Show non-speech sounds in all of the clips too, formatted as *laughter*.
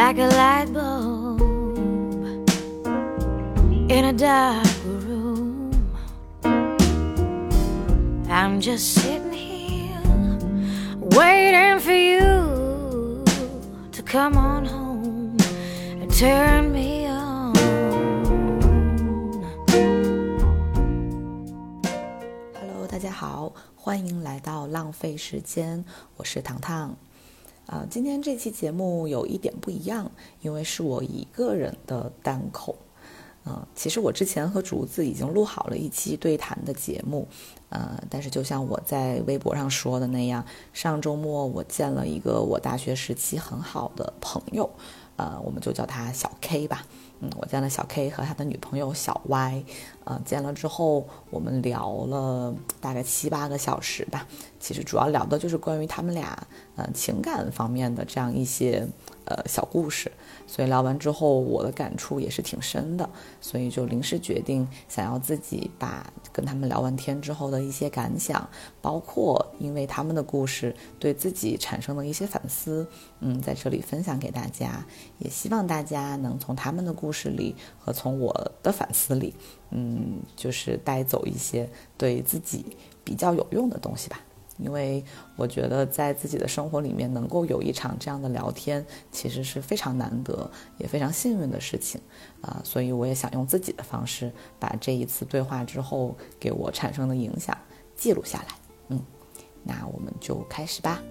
like a light bulb in a dark room. I'm just sitting 时间，我是糖糖。啊、今天这期节目有一点不一样，因为是我一个人的单口。嗯、其实我之前和竹子已经录好了一期对谈的节目，呃，但是就像我在微博上说的那样，上周末我见了一个我大学时期很好的朋友，呃，我们就叫他小 K 吧。嗯，我见了小 K 和他的女朋友小 Y，呃，见了之后我们聊了大概七八个小时吧。其实主要聊的就是关于他们俩嗯情感方面的这样一些呃小故事。所以聊完之后，我的感触也是挺深的，所以就临时决定想要自己把跟他们聊完天之后的一些感想，包括因为他们的故事对自己产生的一些反思，嗯，在这里分享给大家，也希望大家能从他们的故事里和从我的反思里，嗯，就是带走一些对自己比较有用的东西吧。因为我觉得在自己的生活里面能够有一场这样的聊天，其实是非常难得也非常幸运的事情啊、所以我也想用自己的方式把这一次对话之后给我产生的影响记录下来。嗯，那我们就开始吧。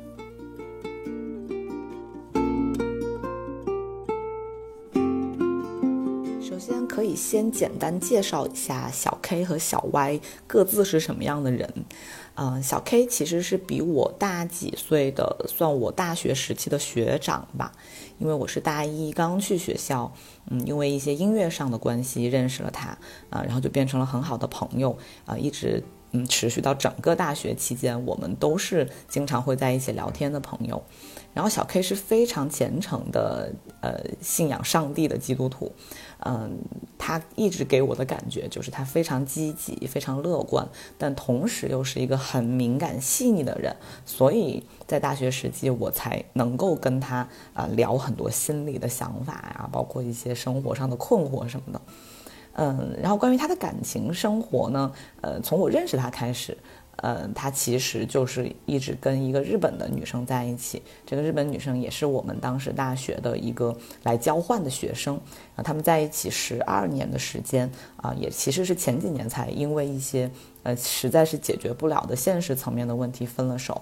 首先，可以先简单介绍一下小 K 和小 Y 各自是什么样的人。嗯、小 K 其实是比我大几岁的，算我大学时期的学长吧。因为我是大一刚去学校，嗯，因为一些音乐上的关系认识了他，啊、然后就变成了很好的朋友，啊、一直嗯持续到整个大学期间，我们都是经常会在一起聊天的朋友。然后小 K 是非常虔诚的，呃，信仰上帝的基督徒，嗯，他一直给我的感觉就是他非常积极、非常乐观，但同时又是一个很敏感、细腻的人，所以在大学时期我才能够跟他啊、呃聊很多心里的想法呀、包括一些生活上的困惑什么的。嗯，然后关于他的感情生活呢，呃，从我认识他开始，呃，他其实就是一直跟一个日本的女生在一起。这个日本女生也是我们当时大学的一个来交换的学生，啊，他们在一起十二年的时间，啊，也其实是前几年才因为一些呃实在是解决不了的现实层面的问题分了手。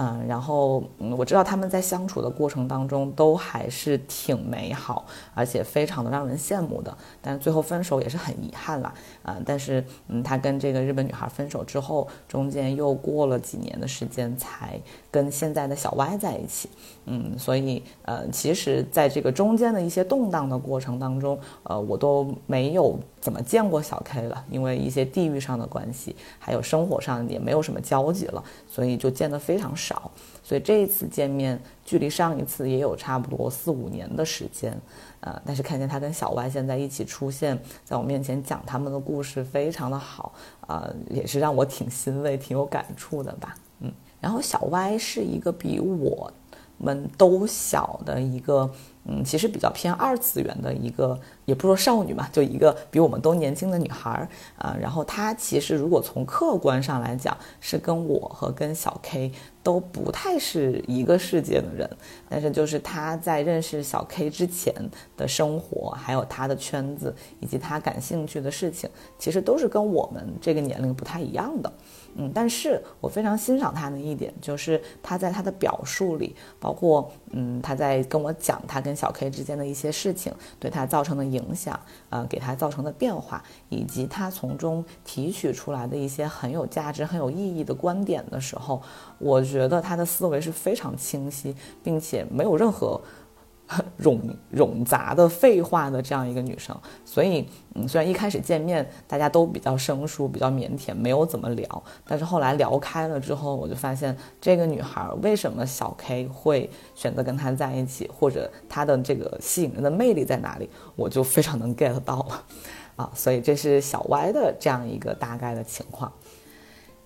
嗯，然后嗯，我知道他们在相处的过程当中都还是挺美好，而且非常的让人羡慕的。但是最后分手也是很遗憾啦，啊、但是嗯，他跟这个日本女孩分手之后，中间又过了几年的时间才跟现在的小 Y 在一起。嗯，所以呃，其实在这个中间的一些动荡的过程当中，呃，我都没有怎么见过小 K 了，因为一些地域上的关系，还有生活上也没有什么交集了，所以就见得非常少。所以这一次见面，距离上一次也有差不多四五年的时间，呃，但是看见他跟小 Y 现在一起出现在我面前讲他们的故事，非常的好，呃，也是让我挺欣慰、挺有感触的吧，嗯。然后小歪是一个比我们都小的一个，嗯，其实比较偏二次元的一个，也不说少女嘛，就一个比我们都年轻的女孩儿啊、然后她其实如果从客观上来讲，是跟我和跟小 K 都不太是一个世界的人，但是就是她在认识小 K 之前的生活，还有她的圈子以及她感兴趣的事情，其实都是跟我们这个年龄不太一样的。嗯，但是我非常欣赏他的一点，就是他在他的表述里，包括嗯，他在跟我讲他跟小 K 之间的一些事情对他造成的影响，呃，给他造成的变化，以及他从中提取出来的一些很有价值、很有意义的观点的时候，我觉得他的思维是非常清晰，并且没有任何。*laughs* 冗冗杂的废话的这样一个女生，所以嗯，虽然一开始见面大家都比较生疏、比较腼腆，没有怎么聊，但是后来聊开了之后，我就发现这个女孩为什么小 K 会选择跟她在一起，或者她的这个吸引人的魅力在哪里，我就非常能 get 到了。啊，所以这是小歪的这样一个大概的情况。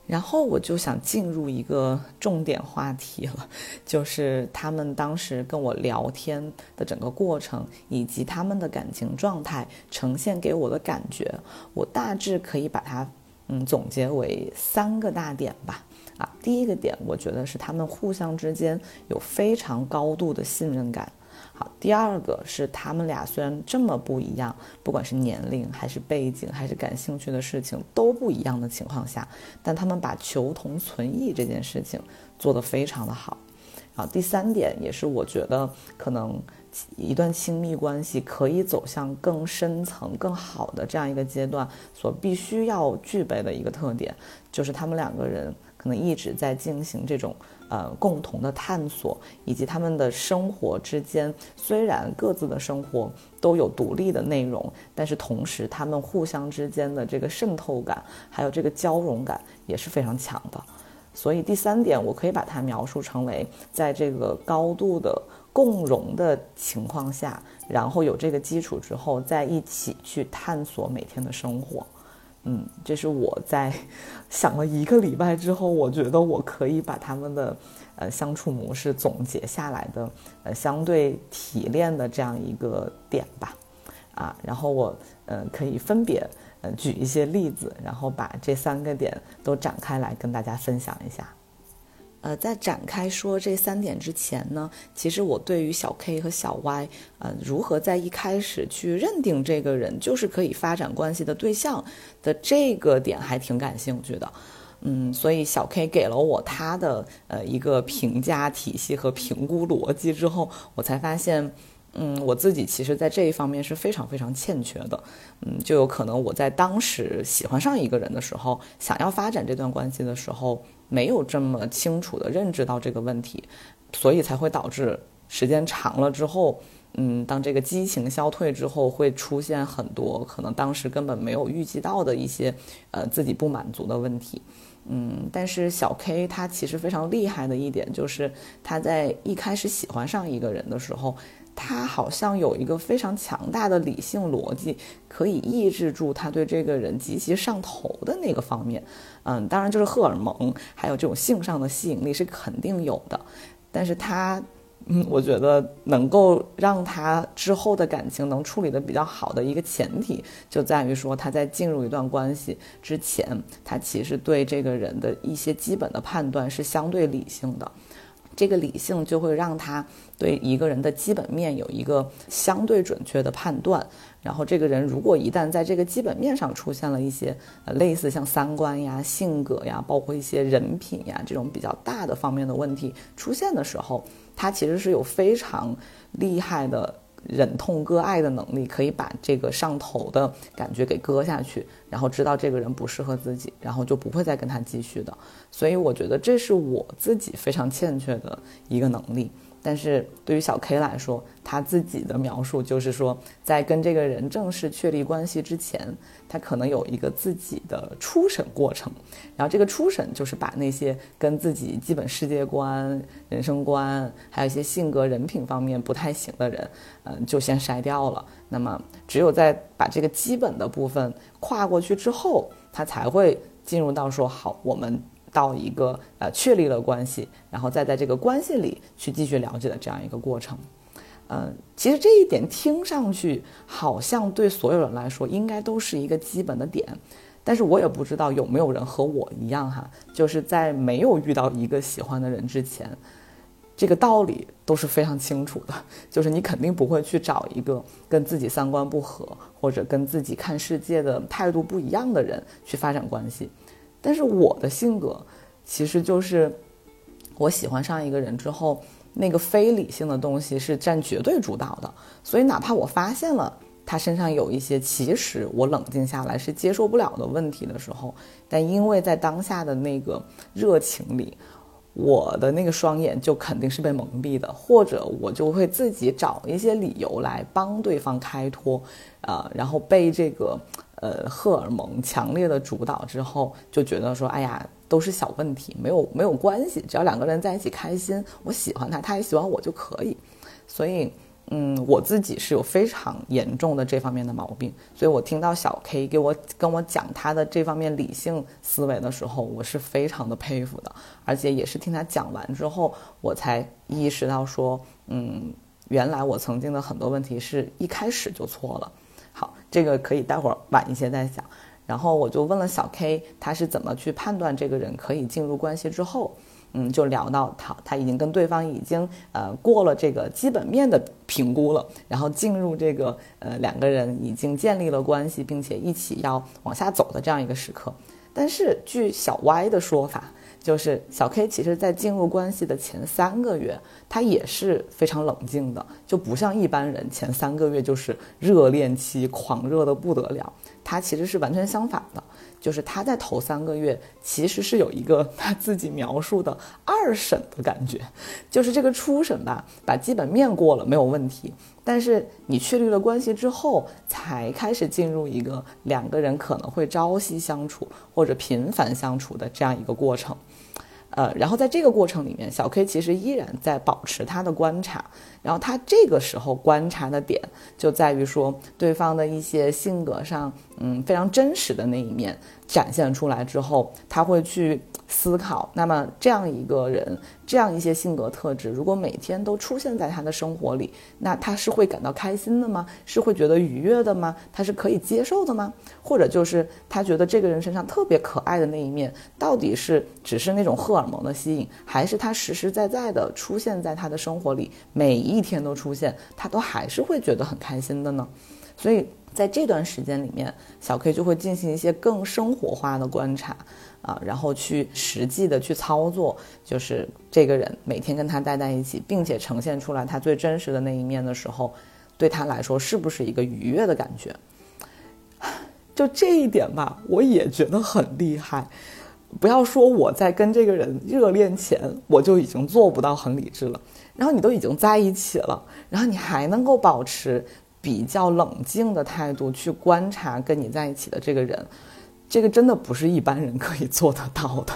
然后我就想进入一个重点话题了，*laughs* 就是他们当时跟我聊天的整个过程，以及他们的感情状态呈现给我的感觉，我大致可以把它嗯总结为三个大点吧。啊，第一个点，我觉得是他们互相之间有非常高度的信任感。好，第二个是他们俩虽然这么不一样，不管是年龄还是背景还是感兴趣的事情都不一样的情况下，但他们把求同存异这件事情做得非常的好。啊，第三点也是我觉得可能一段亲密关系可以走向更深层、更好的这样一个阶段所必须要具备的一个特点，就是他们两个人可能一直在进行这种。呃，共同的探索以及他们的生活之间，虽然各自的生活都有独立的内容，但是同时他们互相之间的这个渗透感，还有这个交融感也是非常强的。所以第三点，我可以把它描述成为，在这个高度的共融的情况下，然后有这个基础之后，在一起去探索每天的生活。嗯，这是我在想了一个礼拜之后，我觉得我可以把他们的呃相处模式总结下来的呃相对提炼的这样一个点吧，啊，然后我呃可以分别呃举一些例子，然后把这三个点都展开来跟大家分享一下。呃，在展开说这三点之前呢，其实我对于小 K 和小 Y，呃，如何在一开始去认定这个人就是可以发展关系的对象的这个点还挺感兴趣的，嗯，所以小 K 给了我他的呃一个评价体系和评估逻辑之后，我才发现。嗯，我自己其实，在这一方面是非常非常欠缺的。嗯，就有可能我在当时喜欢上一个人的时候，想要发展这段关系的时候，没有这么清楚的认知到这个问题，所以才会导致时间长了之后，嗯，当这个激情消退之后，会出现很多可能当时根本没有预计到的一些，呃，自己不满足的问题。嗯，但是小 K 他其实非常厉害的一点，就是他在一开始喜欢上一个人的时候。他好像有一个非常强大的理性逻辑，可以抑制住他对这个人极其上头的那个方面。嗯，当然就是荷尔蒙，还有这种性上的吸引力是肯定有的。但是他，嗯，我觉得能够让他之后的感情能处理的比较好的一个前提，就在于说他在进入一段关系之前，他其实对这个人的一些基本的判断是相对理性的。这个理性就会让他对一个人的基本面有一个相对准确的判断，然后这个人如果一旦在这个基本面上出现了一些呃类似像三观呀、性格呀，包括一些人品呀这种比较大的方面的问题出现的时候，他其实是有非常厉害的。忍痛割爱的能力，可以把这个上头的感觉给割下去，然后知道这个人不适合自己，然后就不会再跟他继续的。所以我觉得这是我自己非常欠缺的一个能力。但是对于小 K 来说，他自己的描述就是说，在跟这个人正式确立关系之前，他可能有一个自己的初审过程。然后这个初审就是把那些跟自己基本世界观、人生观，还有一些性格、人品方面不太行的人，嗯，就先筛掉了。那么只有在把这个基本的部分跨过去之后，他才会进入到说好我们。到一个呃确立了关系，然后再在这个关系里去继续了解的这样一个过程，嗯，其实这一点听上去好像对所有人来说应该都是一个基本的点，但是我也不知道有没有人和我一样哈，就是在没有遇到一个喜欢的人之前，这个道理都是非常清楚的，*laughs* 就是你肯定不会去找一个跟自己三观不合或者跟自己看世界的态度不一样的人去发展关系。但是我的性格，其实就是我喜欢上一个人之后，那个非理性的东西是占绝对主导的。所以哪怕我发现了他身上有一些其实我冷静下来是接受不了的问题的时候，但因为在当下的那个热情里，我的那个双眼就肯定是被蒙蔽的，或者我就会自己找一些理由来帮对方开脱，呃，然后被这个。呃，荷尔蒙强烈的主导之后，就觉得说，哎呀，都是小问题，没有没有关系，只要两个人在一起开心，我喜欢他，他也喜欢我就可以。所以，嗯，我自己是有非常严重的这方面的毛病，所以我听到小 K 给我跟我讲他的这方面理性思维的时候，我是非常的佩服的，而且也是听他讲完之后，我才意识到说，嗯，原来我曾经的很多问题是一开始就错了。这个可以待会儿晚一些再讲。然后我就问了小 K，他是怎么去判断这个人可以进入关系之后，嗯，就聊到他他已经跟对方已经呃过了这个基本面的评估了，然后进入这个呃两个人已经建立了关系，并且一起要往下走的这样一个时刻。但是据小 Y 的说法。就是小 K，其实，在进入关系的前三个月，他也是非常冷静的，就不像一般人前三个月就是热恋期，狂热的不得了。他其实是完全相反的，就是他在头三个月其实是有一个他自己描述的二审的感觉，就是这个初审吧，把基本面过了没有问题，但是你确立了关系之后，才开始进入一个两个人可能会朝夕相处或者频繁相处的这样一个过程。呃，然后在这个过程里面，小 K 其实依然在保持他的观察，然后他这个时候观察的点就在于说，对方的一些性格上，嗯，非常真实的那一面展现出来之后，他会去。思考，那么这样一个人，这样一些性格特质，如果每天都出现在他的生活里，那他是会感到开心的吗？是会觉得愉悦的吗？他是可以接受的吗？或者就是他觉得这个人身上特别可爱的那一面，到底是只是那种荷尔蒙的吸引，还是他实实在在的出现在他的生活里，每一天都出现，他都还是会觉得很开心的呢？所以在这段时间里面，小 K 就会进行一些更生活化的观察。啊，然后去实际的去操作，就是这个人每天跟他待在一起，并且呈现出来他最真实的那一面的时候，对他来说是不是一个愉悦的感觉？*sighs* 就这一点吧，我也觉得很厉害。不要说我在跟这个人热恋前，我就已经做不到很理智了，然后你都已经在一起了，然后你还能够保持比较冷静的态度去观察跟你在一起的这个人。这个真的不是一般人可以做得到的，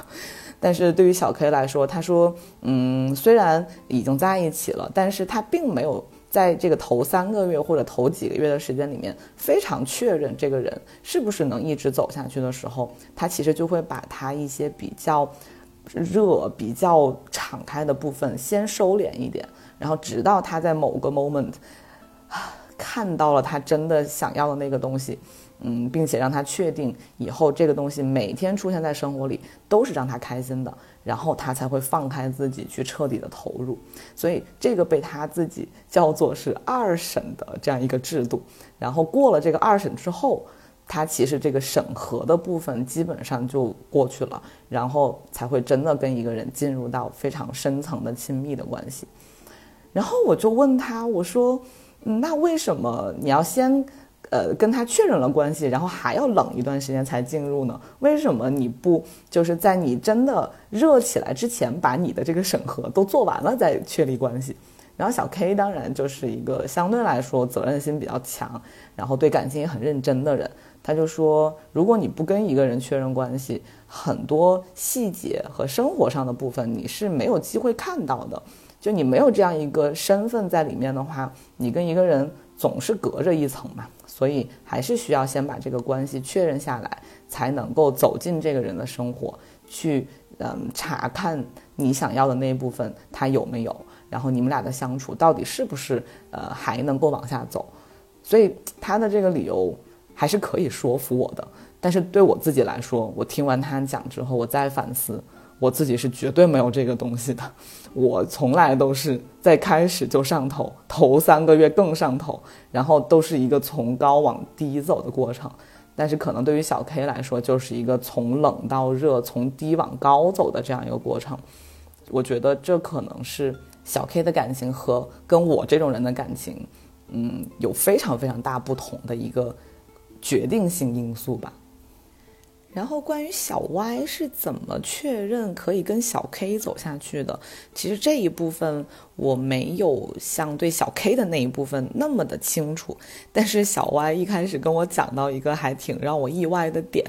但是对于小 K 来说，他说，嗯，虽然已经在一起了，但是他并没有在这个头三个月或者头几个月的时间里面非常确认这个人是不是能一直走下去的时候，他其实就会把他一些比较热、比较敞开的部分先收敛一点，然后直到他在某个 moment 看到了他真的想要的那个东西。嗯，并且让他确定以后这个东西每天出现在生活里都是让他开心的，然后他才会放开自己去彻底的投入。所以这个被他自己叫做是二审的这样一个制度。然后过了这个二审之后，他其实这个审核的部分基本上就过去了，然后才会真的跟一个人进入到非常深层的亲密的关系。然后我就问他，我说，那为什么你要先？呃，跟他确认了关系，然后还要冷一段时间才进入呢？为什么你不就是在你真的热起来之前，把你的这个审核都做完了再确立关系？然后小 K 当然就是一个相对来说责任心比较强，然后对感情也很认真的人，他就说，如果你不跟一个人确认关系，很多细节和生活上的部分你是没有机会看到的。就你没有这样一个身份在里面的话，你跟一个人总是隔着一层嘛。所以还是需要先把这个关系确认下来，才能够走进这个人的生活，去嗯查看你想要的那一部分他有没有，然后你们俩的相处到底是不是呃还能够往下走。所以他的这个理由还是可以说服我的，但是对我自己来说，我听完他讲之后，我再反思。我自己是绝对没有这个东西的，我从来都是在开始就上头，头三个月更上头，然后都是一个从高往低走的过程。但是可能对于小 K 来说，就是一个从冷到热，从低往高走的这样一个过程。我觉得这可能是小 K 的感情和跟我这种人的感情，嗯，有非常非常大不同的一个决定性因素吧。然后关于小 Y 是怎么确认可以跟小 K 走下去的，其实这一部分我没有像对小 K 的那一部分那么的清楚。*laughs* 但是小 Y 一开始跟我讲到一个还挺让我意外的点，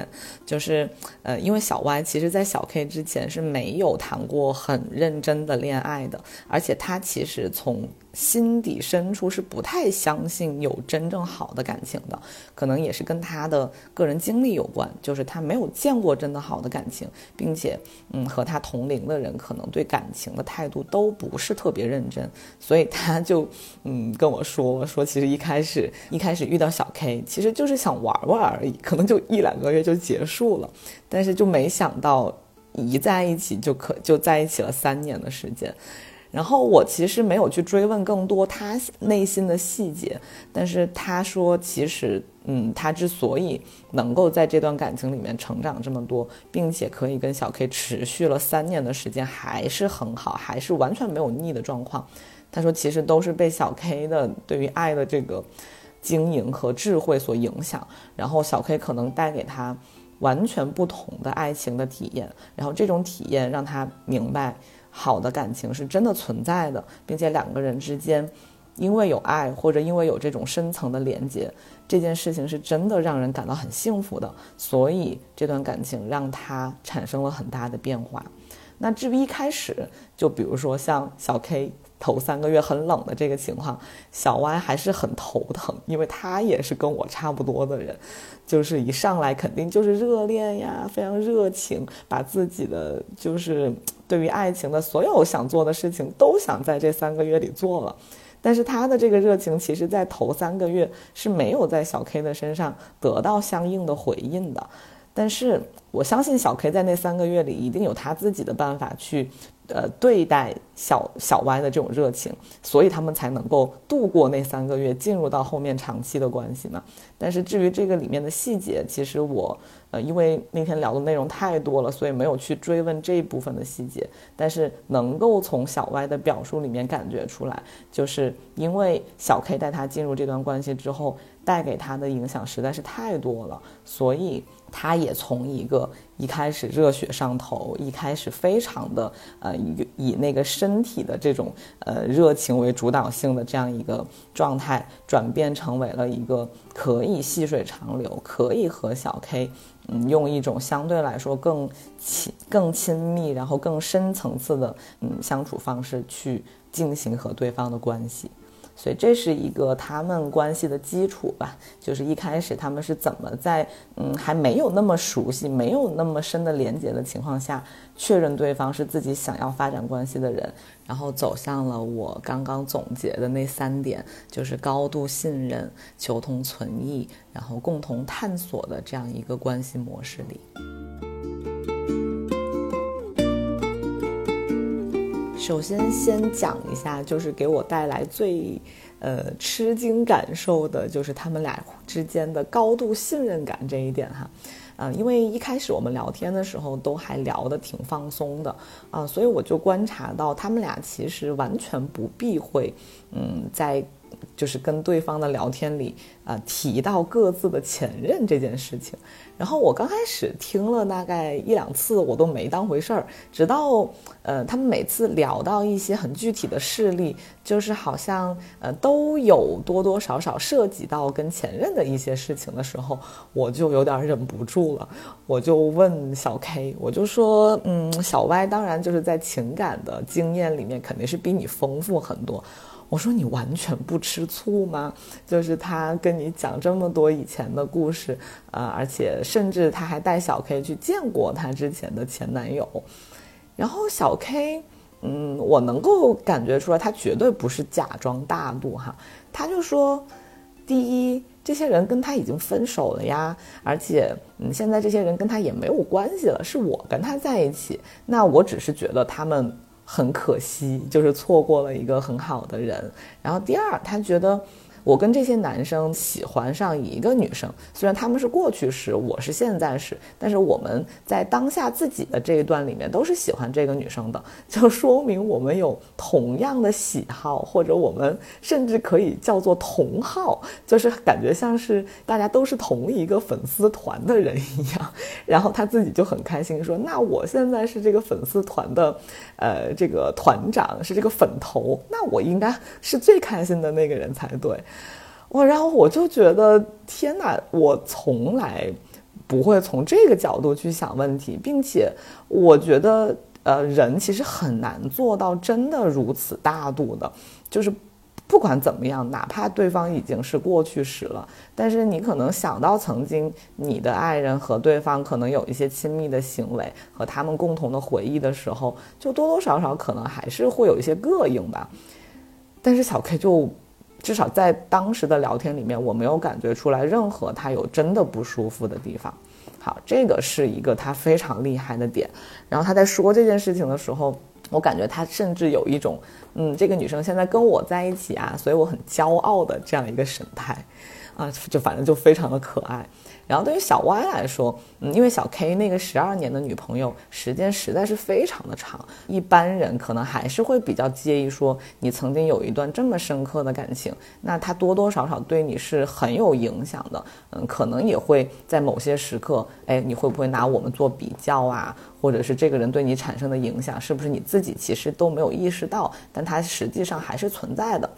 就是呃，因为小 Y 其实在小 K 之前是没有谈过很认真的恋爱的，而且他其实从心底深处是不太相信有真正好的感情的，可能也是跟他的个人经历有关，就是他没有见过真的好的感情，并且，嗯，和他同龄的人可能对感情的态度都不是特别认认真，所以他就，嗯，跟我说说，其实一开始一开始遇到小 K，其实就是想玩玩而已，可能就一两个月就结束了，但是就没想到一在一起就可就在一起了三年的时间。然后我其实没有去追问更多他内心的细节，但是他说，其实，嗯，他之所以能够在这段感情里面成长这么多，并且可以跟小 K 持续了三年的时间，还是很好，还是完全没有腻的状况。他说，其实都是被小 K 的对于爱的这个经营和智慧所影响，然后小 K 可能带给他完全不同的爱情的体验，然后这种体验让他明白。好的感情是真的存在的，并且两个人之间，因为有爱或者因为有这种深层的连接，这件事情是真的让人感到很幸福的。所以这段感情让他产生了很大的变化。那至于一开始，就比如说像小 K。头三个月很冷的这个情况，小 Y 还是很头疼，因为他也是跟我差不多的人，就是一上来肯定就是热恋呀，非常热情，把自己的就是对于爱情的所有想做的事情都想在这三个月里做了，但是他的这个热情，其实在头三个月是没有在小 K 的身上得到相应的回应的，但是我相信小 K 在那三个月里一定有他自己的办法去。呃，对待小小歪的这种热情，所以他们才能够度过那三个月，进入到后面长期的关系嘛。但是至于这个里面的细节，其实我呃，因为那天聊的内容太多了，所以没有去追问这一部分的细节。但是能够从小歪的表述里面感觉出来，就是因为小 K 带他进入这段关系之后，带给他的影响实在是太多了，所以。他也从一个一开始热血上头，一开始非常的呃以以那个身体的这种呃热情为主导性的这样一个状态，转变成为了一个可以以细水长流，可以和小 K 嗯用一种相对来说更亲更亲密，然后更深层次的嗯相处方式去进行和对方的关系。所以这是一个他们关系的基础吧，就是一开始他们是怎么在嗯还没有那么熟悉、没有那么深的连接的情况下，确认对方是自己想要发展关系的人，然后走向了我刚刚总结的那三点，就是高度信任、求同存异，然后共同探索的这样一个关系模式里。首先，先讲一下，就是给我带来最，呃，吃惊感受的，就是他们俩之间的高度信任感这一点哈，嗯，因为一开始我们聊天的时候都还聊得挺放松的，啊，所以我就观察到他们俩其实完全不避讳，嗯，在。就是跟对方的聊天里，啊，提到各自的前任这件事情，然后我刚开始听了大概一两次，我都没当回事儿，直到，呃，他们每次聊到一些很具体的事例，就是好像，呃，都有多多少少涉及到跟前任的一些事情的时候，我就有点忍不住了，我就问小 K，我就说，嗯，小 Y 当然就是在情感的经验里面肯定是比你丰富很多。我说你完全不吃醋吗？就是他跟你讲这么多以前的故事，呃，而且甚至他还带小 K 去见过他之前的前男友，然后小 K，嗯，我能够感觉出来，他绝对不是假装大度哈。他就说，第一，这些人跟他已经分手了呀，而且，嗯，现在这些人跟他也没有关系了，是我跟他在一起，那我只是觉得他们。很可惜，就是错过了一个很好的人。然后第二，他觉得。我跟这些男生喜欢上一个女生，虽然他们是过去式，我是现在时，但是我们在当下自己的这一段里面都是喜欢这个女生的，就说明我们有同样的喜好，或者我们甚至可以叫做同好，就是感觉像是大家都是同一个粉丝团的人一样。然后他自己就很开心说：“那我现在是这个粉丝团的，呃，这个团长是这个粉头，那我应该是最开心的那个人才对。”我然后我就觉得天哪，我从来不会从这个角度去想问题，并且我觉得呃人其实很难做到真的如此大度的，就是不管怎么样，哪怕对方已经是过去时了，但是你可能想到曾经你的爱人和对方可能有一些亲密的行为和他们共同的回忆的时候，就多多少少可能还是会有一些膈应吧。但是小 K 就至少在当时的聊天里面，我没有感觉出来任何他有真的不舒服的地方。好，这个是一个他非常厉害的点。然后他在说这件事情的时候。我感觉他甚至有一种，嗯，这个女生现在跟我在一起啊，所以我很骄傲的这样一个神态，啊，就反正就非常的可爱。然后对于小 Y 来说，嗯，因为小 K 那个十二年的女朋友时间实在是非常的长，一般人可能还是会比较介意说你曾经有一段这么深刻的感情，那他多多少少对你是很有影响的，嗯，可能也会在某些时刻，哎，你会不会拿我们做比较啊？或者是这个人对你产生的影响，是不是你自己其实都没有意识到，但他实际上还是存在的。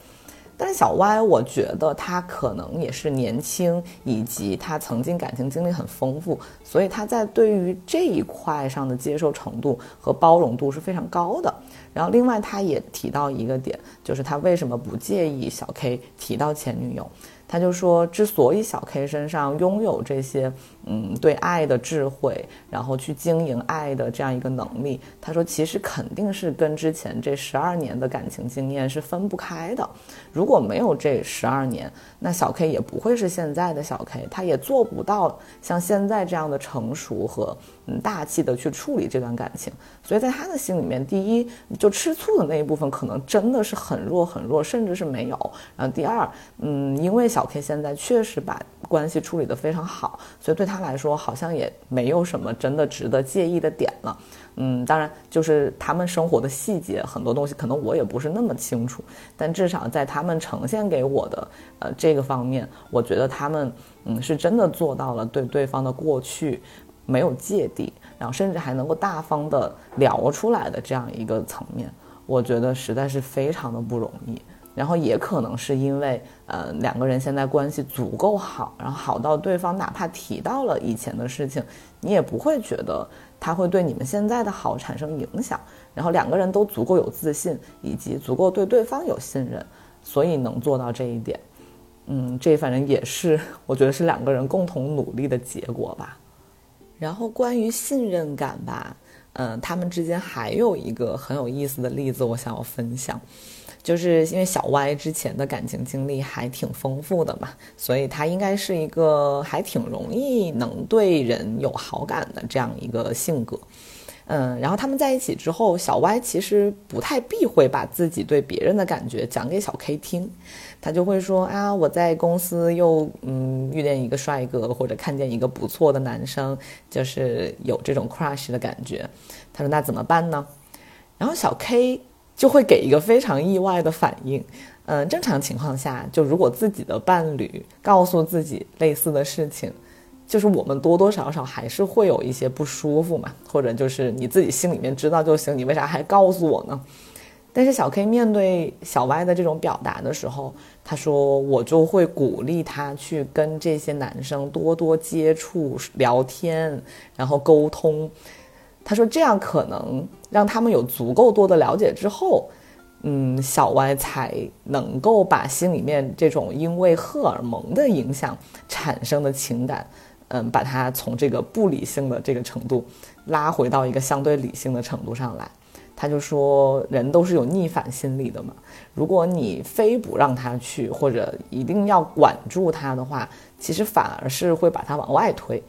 但是小歪，我觉得他可能也是年轻，以及他曾经感情经历很丰富，所以他在对于这一块上的接受程度和包容度是非常高的。然后另外他也提到一个点，就是他为什么不介意小 K 提到前女友。他就说，之所以小 K 身上拥有这些，嗯，对爱的智慧，然后去经营爱的这样一个能力，他说其实肯定是跟之前这十二年的感情经验是分不开的。如果没有这十二年，那小 K 也不会是现在的小 K，他也做不到像现在这样的成熟和嗯大气的去处理这段感情。所以在他的心里面，第一就吃醋的那一部分可能真的是很弱很弱，甚至是没有。然后第二，嗯，因为小 K 现在确实把关系处理得非常好，所以对他来说好像也没有什么真的值得介意的点了。嗯，当然就是他们生活的细节，很多东西可能我也不是那么清楚，但至少在他们呈现给我的呃这个方面，我觉得他们嗯是真的做到了对对方的过去没有芥蒂，然后甚至还能够大方的聊出来的这样一个层面，我觉得实在是非常的不容易。然后也可能是因为，呃，两个人现在关系足够好，然后好到对方哪怕提到了以前的事情，你也不会觉得他会对你们现在的好产生影响。然后两个人都足够有自信，以及足够对对方有信任，所以能做到这一点。嗯，这反正也是我觉得是两个人共同努力的结果吧。然后关于信任感吧，嗯，他们之间还有一个很有意思的例子，我想要分享。就是因为小歪之前的感情经历还挺丰富的嘛，所以他应该是一个还挺容易能对人有好感的这样一个性格。嗯，然后他们在一起之后，小歪其实不太避讳把自己对别人的感觉讲给小 K 听，他就会说啊，我在公司又嗯遇见一个帅哥，或者看见一个不错的男生，就是有这种 crush 的感觉。他说那怎么办呢？然后小 K。就会给一个非常意外的反应，嗯，正常情况下，就如果自己的伴侣告诉自己类似的事情，就是我们多多少少还是会有一些不舒服嘛，或者就是你自己心里面知道就行，你为啥还告诉我呢？但是小 K 面对小 Y 的这种表达的时候，他说我就会鼓励他去跟这些男生多多接触、聊天，然后沟通。他说：“这样可能让他们有足够多的了解之后，嗯，小歪才能够把心里面这种因为荷尔蒙的影响产生的情感，嗯，把它从这个不理性的这个程度拉回到一个相对理性的程度上来。”他就说：“人都是有逆反心理的嘛，如果你非不让他去，或者一定要管住他的话，其实反而是会把他往外推。”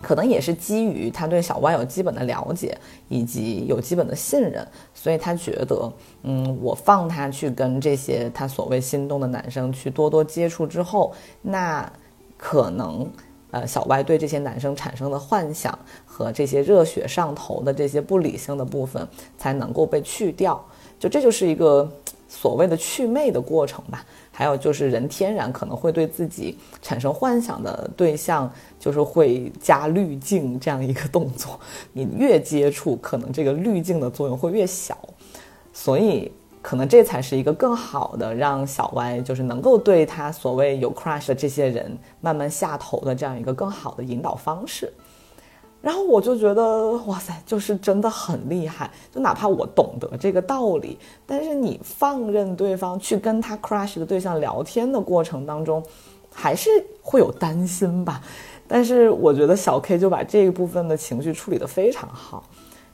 可能也是基于他对小歪有基本的了解，以及有基本的信任，所以他觉得，嗯，我放他去跟这些他所谓心动的男生去多多接触之后，那可能，呃，小歪对这些男生产生的幻想和这些热血上头的这些不理性的部分才能够被去掉，就这就是一个所谓的去魅的过程吧。还有就是人天然可能会对自己产生幻想的对象，就是会加滤镜这样一个动作。你越接触，可能这个滤镜的作用会越小，所以可能这才是一个更好的让小歪就是能够对他所谓有 crush 的这些人慢慢下头的这样一个更好的引导方式。然后我就觉得，哇塞，就是真的很厉害。就哪怕我懂得这个道理，但是你放任对方去跟他 crush 的对象聊天的过程当中，还是会有担心吧。但是我觉得小 K 就把这一部分的情绪处理得非常好。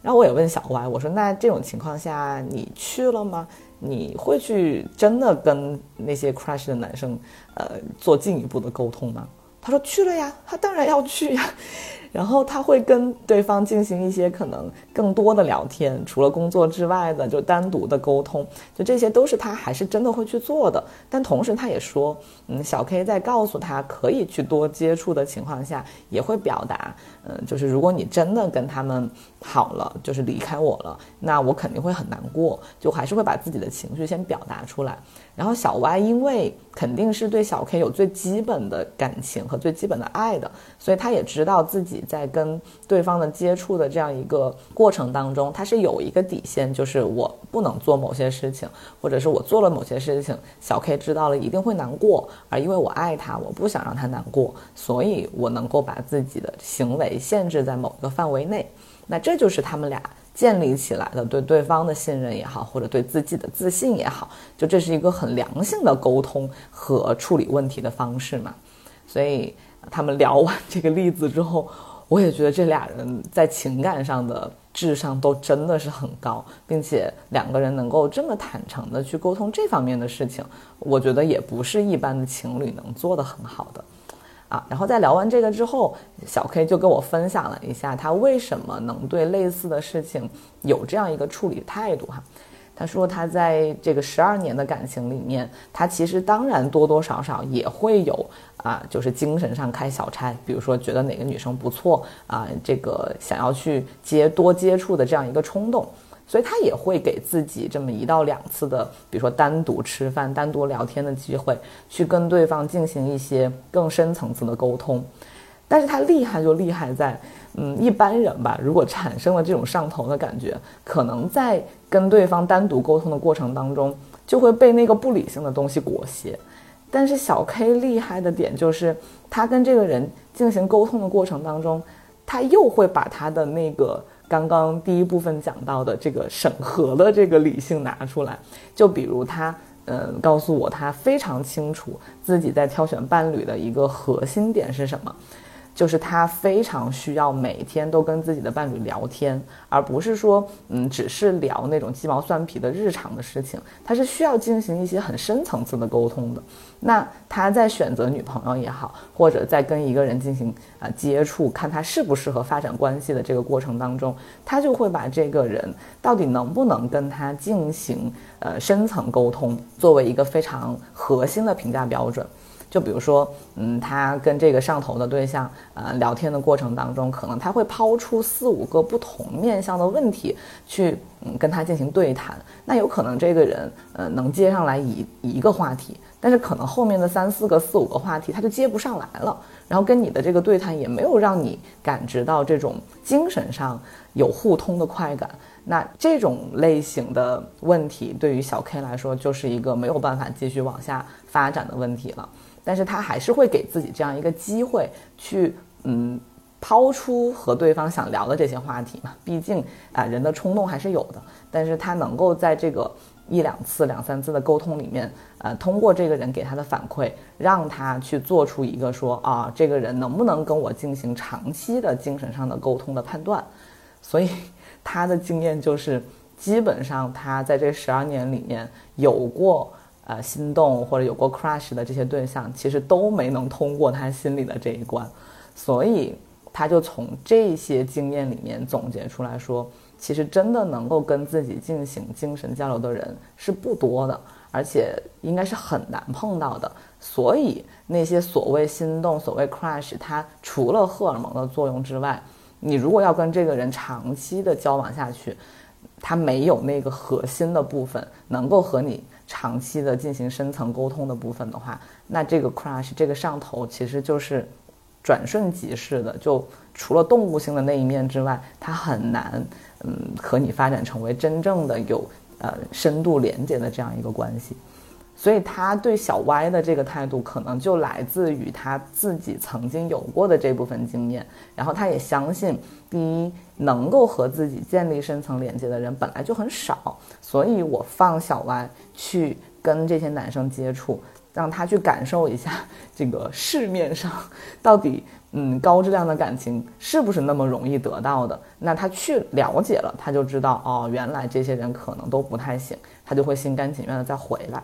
然后我也问小 Y，我说那这种情况下你去了吗？你会去真的跟那些 crush 的男生，呃，做进一步的沟通吗？他说去了呀，他当然要去呀。*laughs* 然后他会跟对方进行一些可能更多的聊天，除了工作之外的，就单独的沟通，就这些都是他还是真的会去做的。但同时他也说，嗯，小 K 在告诉他可以去多接触的情况下，也会表达，嗯，就是如果你真的跟他们好了，就是离开我了，那我肯定会很难过，就还是会把自己的情绪先表达出来。然后小 Y 因为肯定是对小 K 有最基本的感情和最基本的爱的，所以他也知道自己。在跟对方的接触的这样一个过程当中，他是有一个底线，就是我不能做某些事情，或者是我做了某些事情，小 K 知道了一定会难过，而因为我爱他，我不想让他难过，所以我能够把自己的行为限制在某个范围内。那这就是他们俩建立起来的对对方的信任也好，或者对自己的自信也好，就这是一个很良性的沟通和处理问题的方式嘛。所以他们聊完这个例子之后。我也觉得这俩人在情感上的智商都真的是很高，并且两个人能够这么坦诚的去沟通这方面的事情，我觉得也不是一般的情侣能做得很好的，啊，然后在聊完这个之后，小 K 就跟我分享了一下他为什么能对类似的事情有这样一个处理态度哈。他说他在这个十二年的感情里面，他其实当然多多少少也会有啊，就是精神上开小差，比如说觉得哪个女生不错啊，这个想要去接多接触的这样一个冲动，所以他也会给自己这么一到两次的，比如说单独吃饭、单独聊天的机会，去跟对方进行一些更深层次的沟通。但是他厉害就厉害在，嗯，一般人吧，如果产生了这种上头的感觉，可能在跟对方单独沟通的过程当中，就会被那个不理性的东西裹挟。但是小 K 厉害的点就是，他跟这个人进行沟通的过程当中，他又会把他的那个刚刚第一部分讲到的这个审核的这个理性拿出来。就比如他，嗯，告诉我他非常清楚自己在挑选伴侣的一个核心点是什么。就是他非常需要每天都跟自己的伴侣聊天，而不是说，嗯，只是聊那种鸡毛蒜皮的日常的事情。他是需要进行一些很深层次的沟通的。那他在选择女朋友也好，或者在跟一个人进行啊接触，看他适不适合发展关系的这个过程当中，他就会把这个人到底能不能跟他进行呃深层沟通，作为一个非常核心的评价标准。就比如说，嗯，他跟这个上头的对象，呃，聊天的过程当中，可能他会抛出四五个不同面向的问题，去，嗯，跟他进行对谈。那有可能这个人，呃，能接上来一一个话题，但是可能后面的三四个、四五个话题他就接不上来了。然后跟你的这个对谈也没有让你感知到这种精神上有互通的快感。那这种类型的问题，对于小 K 来说，就是一个没有办法继续往下发展的问题了。但是他还是会给自己这样一个机会，去嗯抛出和对方想聊的这些话题嘛。毕竟啊，人的冲动还是有的。但是他能够在这个一两次、两三次的沟通里面，呃，通过这个人给他的反馈，让他去做出一个说啊，这个人能不能跟我进行长期的精神上的沟通的判断。所以他的经验就是，基本上他在这十二年里面有过。呃，心动或者有过 crush 的这些对象，其实都没能通过他心里的这一关，所以他就从这些经验里面总结出来说，其实真的能够跟自己进行精神交流的人是不多的，而且应该是很难碰到的。所以那些所谓心动、所谓 crush，它除了荷尔蒙的作用之外，你如果要跟这个人长期的交往下去，他没有那个核心的部分能够和你。长期的进行深层沟通的部分的话，那这个 crush 这个上头其实就是转瞬即逝的，就除了动物性的那一面之外，它很难嗯和你发展成为真正的有呃深度连接的这样一个关系。所以他对小歪的这个态度，可能就来自于他自己曾经有过的这部分经验。然后他也相信，第一，能够和自己建立深层连接的人本来就很少，所以我放小歪去跟这些男生接触，让他去感受一下这个市面上到底。嗯，高质量的感情是不是那么容易得到的？那他去了解了，他就知道哦，原来这些人可能都不太行，他就会心甘情愿的再回来。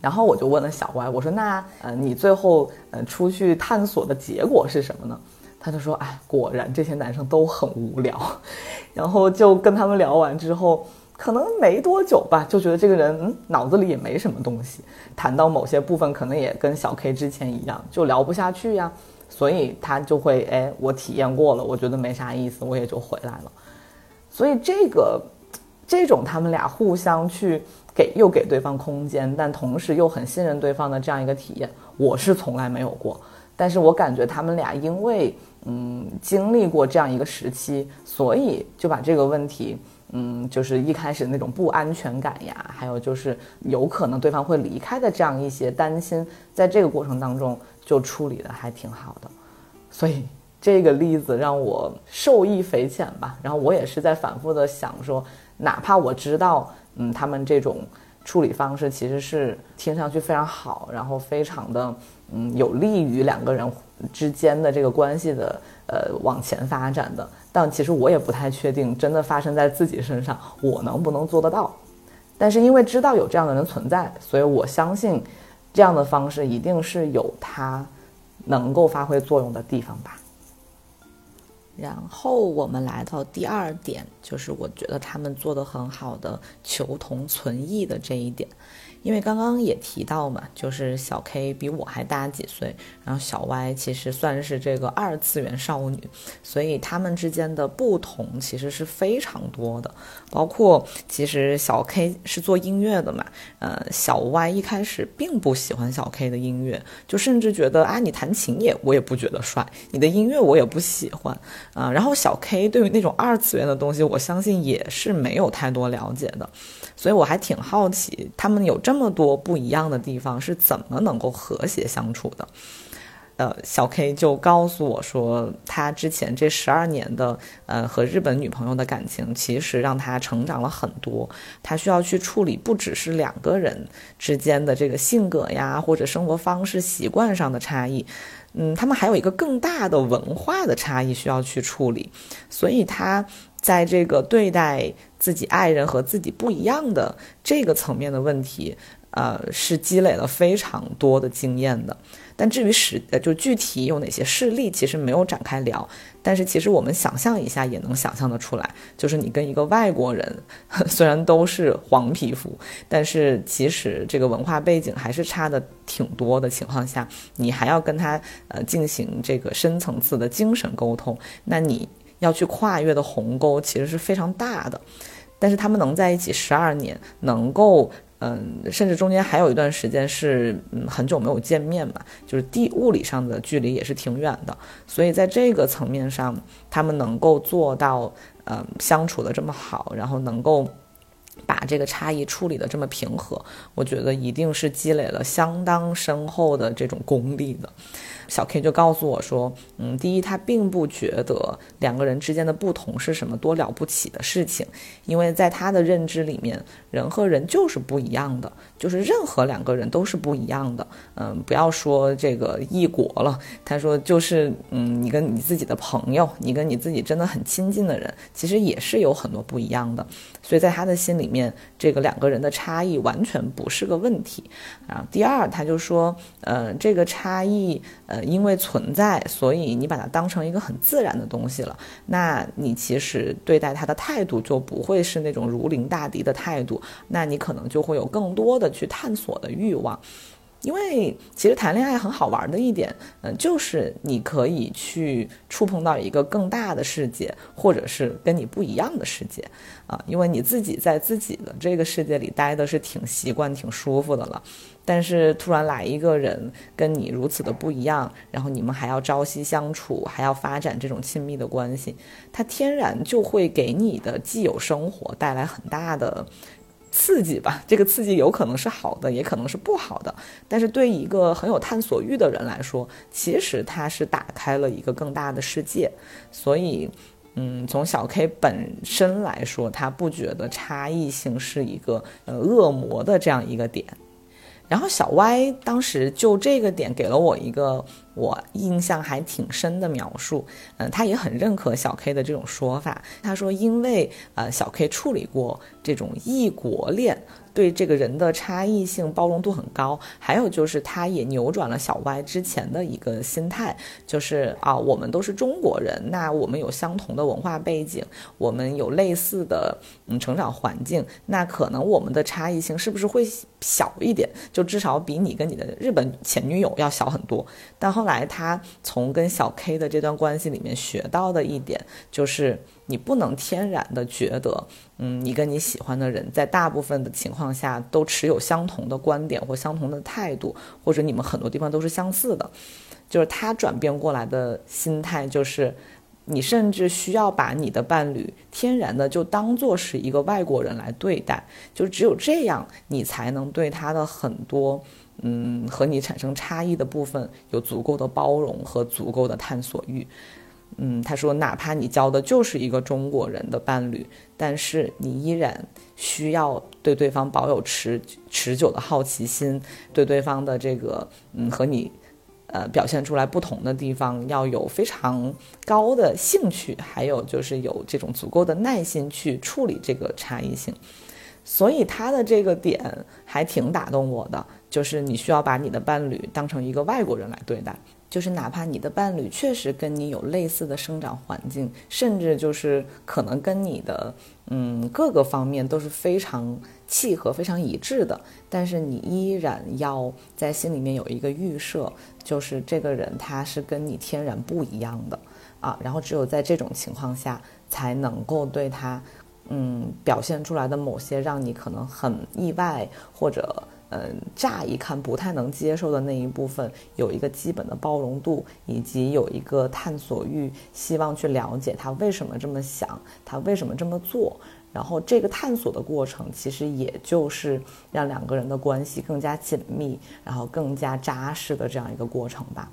然后我就问了小歪，我说那呃，你最后呃出去探索的结果是什么呢？他就说，哎，果然这些男生都很无聊。*laughs* 然后就跟他们聊完之后，可能没多久吧，就觉得这个人嗯脑子里也没什么东西，谈到某些部分可能也跟小 K 之前一样，就聊不下去呀。所以他就会哎，我体验过了，我觉得没啥意思，我也就回来了。所以这个这种他们俩互相去给又给对方空间，但同时又很信任对方的这样一个体验，我是从来没有过。但是我感觉他们俩因为嗯经历过这样一个时期，所以就把这个问题嗯就是一开始那种不安全感呀，还有就是有可能对方会离开的这样一些担心，在这个过程当中。就处理的还挺好的，所以这个例子让我受益匪浅吧。然后我也是在反复的想说，哪怕我知道，嗯，他们这种处理方式其实是听上去非常好，然后非常的，嗯，有利于两个人之间的这个关系的，呃，往前发展的。但其实我也不太确定，真的发生在自己身上，我能不能做得到？但是因为知道有这样的人存在，所以我相信。这样的方式一定是有它能够发挥作用的地方吧。然后我们来到第二点，就是我觉得他们做的很好的求同存异的这一点。因为刚刚也提到嘛，就是小 K 比我还大几岁，然后小 Y 其实算是这个二次元少女，所以他们之间的不同其实是非常多的。包括其实小 K 是做音乐的嘛，呃，小 Y 一开始并不喜欢小 K 的音乐，就甚至觉得啊，你弹琴也我也不觉得帅，你的音乐我也不喜欢啊。然后小 K 对于那种二次元的东西，我相信也是没有太多了解的。所以我还挺好奇，他们有这么多不一样的地方，是怎么能够和谐相处的？呃，小 K 就告诉我说，他之前这十二年的呃和日本女朋友的感情，其实让他成长了很多。他需要去处理不只是两个人之间的这个性格呀，或者生活方式习惯上的差异，嗯，他们还有一个更大的文化的差异需要去处理。所以他在这个对待。自己爱人和自己不一样的这个层面的问题，呃，是积累了非常多的经验的。但至于实，呃，就具体有哪些事例，其实没有展开聊。但是其实我们想象一下，也能想象得出来，就是你跟一个外国人，*laughs* 虽然都是黄皮肤，但是其实这个文化背景还是差的挺多的情况下，你还要跟他呃进行这个深层次的精神沟通，那你要去跨越的鸿沟其实是非常大的。但是他们能在一起十二年，能够嗯，甚至中间还有一段时间是嗯很久没有见面嘛，就是地物理上的距离也是挺远的，所以在这个层面上，他们能够做到嗯相处的这么好，然后能够把这个差异处理的这么平和，我觉得一定是积累了相当深厚的这种功力的。小 K 就告诉我说，嗯，第一，他并不觉得两个人之间的不同是什么多了不起的事情，因为在他的认知里面，人和人就是不一样的，就是任何两个人都是不一样的。嗯，不要说这个异国了，他说就是，嗯，你跟你自己的朋友，你跟你自己真的很亲近的人，其实也是有很多不一样的。所以在他的心里面，这个两个人的差异完全不是个问题。然后第二，他就说，呃，这个差异。呃，因为存在，所以你把它当成一个很自然的东西了。那你其实对待它的态度就不会是那种如临大敌的态度，那你可能就会有更多的去探索的欲望。因为其实谈恋爱很好玩的一点，嗯，就是你可以去触碰到一个更大的世界，或者是跟你不一样的世界，啊，因为你自己在自己的这个世界里待的是挺习惯、挺舒服的了。但是突然来一个人跟你如此的不一样，然后你们还要朝夕相处，还要发展这种亲密的关系，他天然就会给你的既有生活带来很大的。刺激吧。这个刺激有可能是好的，也可能是不好的。但是对一个很有探索欲的人来说，其实他是打开了一个更大的世界。所以，嗯，从小 K 本身来说，他不觉得差异性是一个呃恶魔的这样一个点。然后小歪当时就这个点给了我一个我印象还挺深的描述，嗯，他也很认可小 K 的这种说法。他说，因为呃小 K 处理过这种异国恋。对这个人的差异性包容度很高，还有就是他也扭转了小歪之前的一个心态，就是啊，我们都是中国人，那我们有相同的文化背景，我们有类似的嗯成长环境，那可能我们的差异性是不是会小一点？就至少比你跟你的日本前女友要小很多。但后来他从跟小 K 的这段关系里面学到的一点就是。你不能天然的觉得，嗯，你跟你喜欢的人在大部分的情况下都持有相同的观点或相同的态度，或者你们很多地方都是相似的。就是他转变过来的心态，就是你甚至需要把你的伴侣天然的就当做是一个外国人来对待，就只有这样，你才能对他的很多，嗯，和你产生差异的部分有足够的包容和足够的探索欲。嗯，他说，哪怕你交的就是一个中国人的伴侣，但是你依然需要对对方保有持持久的好奇心，对对方的这个嗯和你，呃表现出来不同的地方要有非常高的兴趣，还有就是有这种足够的耐心去处理这个差异性。所以他的这个点还挺打动我的，就是你需要把你的伴侣当成一个外国人来对待。就是哪怕你的伴侣确实跟你有类似的生长环境，甚至就是可能跟你的嗯各个方面都是非常契合、非常一致的，但是你依然要在心里面有一个预设，就是这个人他是跟你天然不一样的啊，然后只有在这种情况下才能够对他嗯表现出来的某些让你可能很意外或者。嗯，乍一看不太能接受的那一部分，有一个基本的包容度，以及有一个探索欲，希望去了解他为什么这么想，他为什么这么做。然后这个探索的过程，其实也就是让两个人的关系更加紧密，然后更加扎实的这样一个过程吧。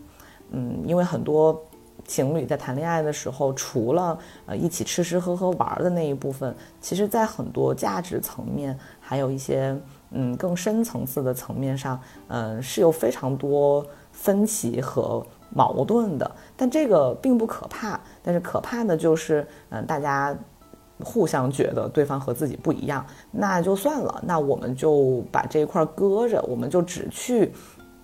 嗯，因为很多情侣在谈恋爱的时候，除了呃一起吃吃喝喝玩的那一部分，其实在很多价值层面，还有一些。嗯，更深层次的层面上，嗯，是有非常多分歧和矛盾的，但这个并不可怕。但是可怕的就是，嗯，大家互相觉得对方和自己不一样，那就算了，那我们就把这一块搁着，我们就只去。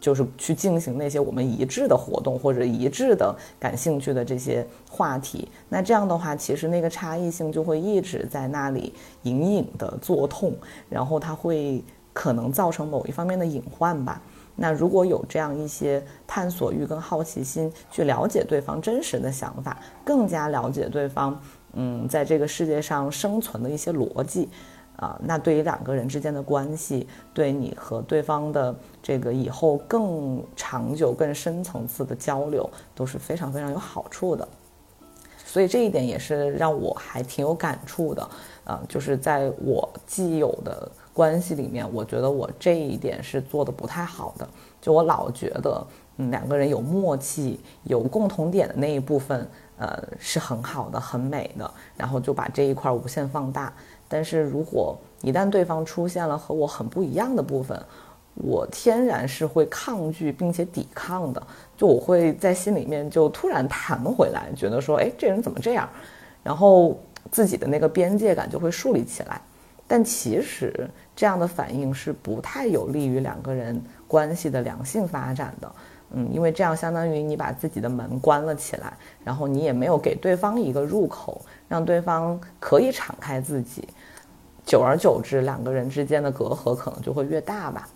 就是去进行那些我们一致的活动或者一致的感兴趣的这些话题，那这样的话，其实那个差异性就会一直在那里隐隐的作痛，然后它会可能造成某一方面的隐患吧。那如果有这样一些探索欲跟好奇心，去了解对方真实的想法，更加了解对方，嗯，在这个世界上生存的一些逻辑。啊，那对于两个人之间的关系，对你和对方的这个以后更长久、更深层次的交流都是非常非常有好处的。所以这一点也是让我还挺有感触的。啊，就是在我既有的关系里面，我觉得我这一点是做的不太好的。就我老觉得，嗯，两个人有默契、有共同点的那一部分，呃，是很好的、很美的，然后就把这一块无限放大。但是如果一旦对方出现了和我很不一样的部分，我天然是会抗拒并且抵抗的。就我会在心里面就突然弹回来，觉得说，哎，这人怎么这样？然后自己的那个边界感就会树立起来。但其实这样的反应是不太有利于两个人关系的良性发展的。嗯，因为这样相当于你把自己的门关了起来，然后你也没有给对方一个入口，让对方可以敞开自己。久而久之，两个人之间的隔阂可能就会越大吧。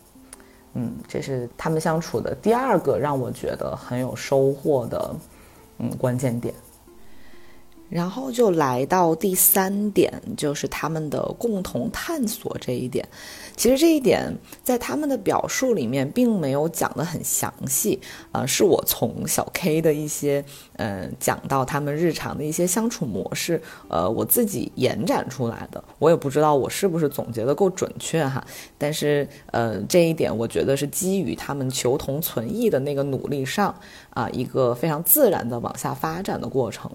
嗯，这是他们相处的第二个让我觉得很有收获的嗯关键点。然后就来到第三点，就是他们的共同探索这一点。其实这一点在他们的表述里面并没有讲得很详细，呃，是我从小 K 的一些嗯，讲到他们日常的一些相处模式，呃，我自己延展出来的。我也不知道我是不是总结的够准确哈，但是呃，这一点我觉得是基于他们求同存异的那个努力上啊，一个非常自然的往下发展的过程。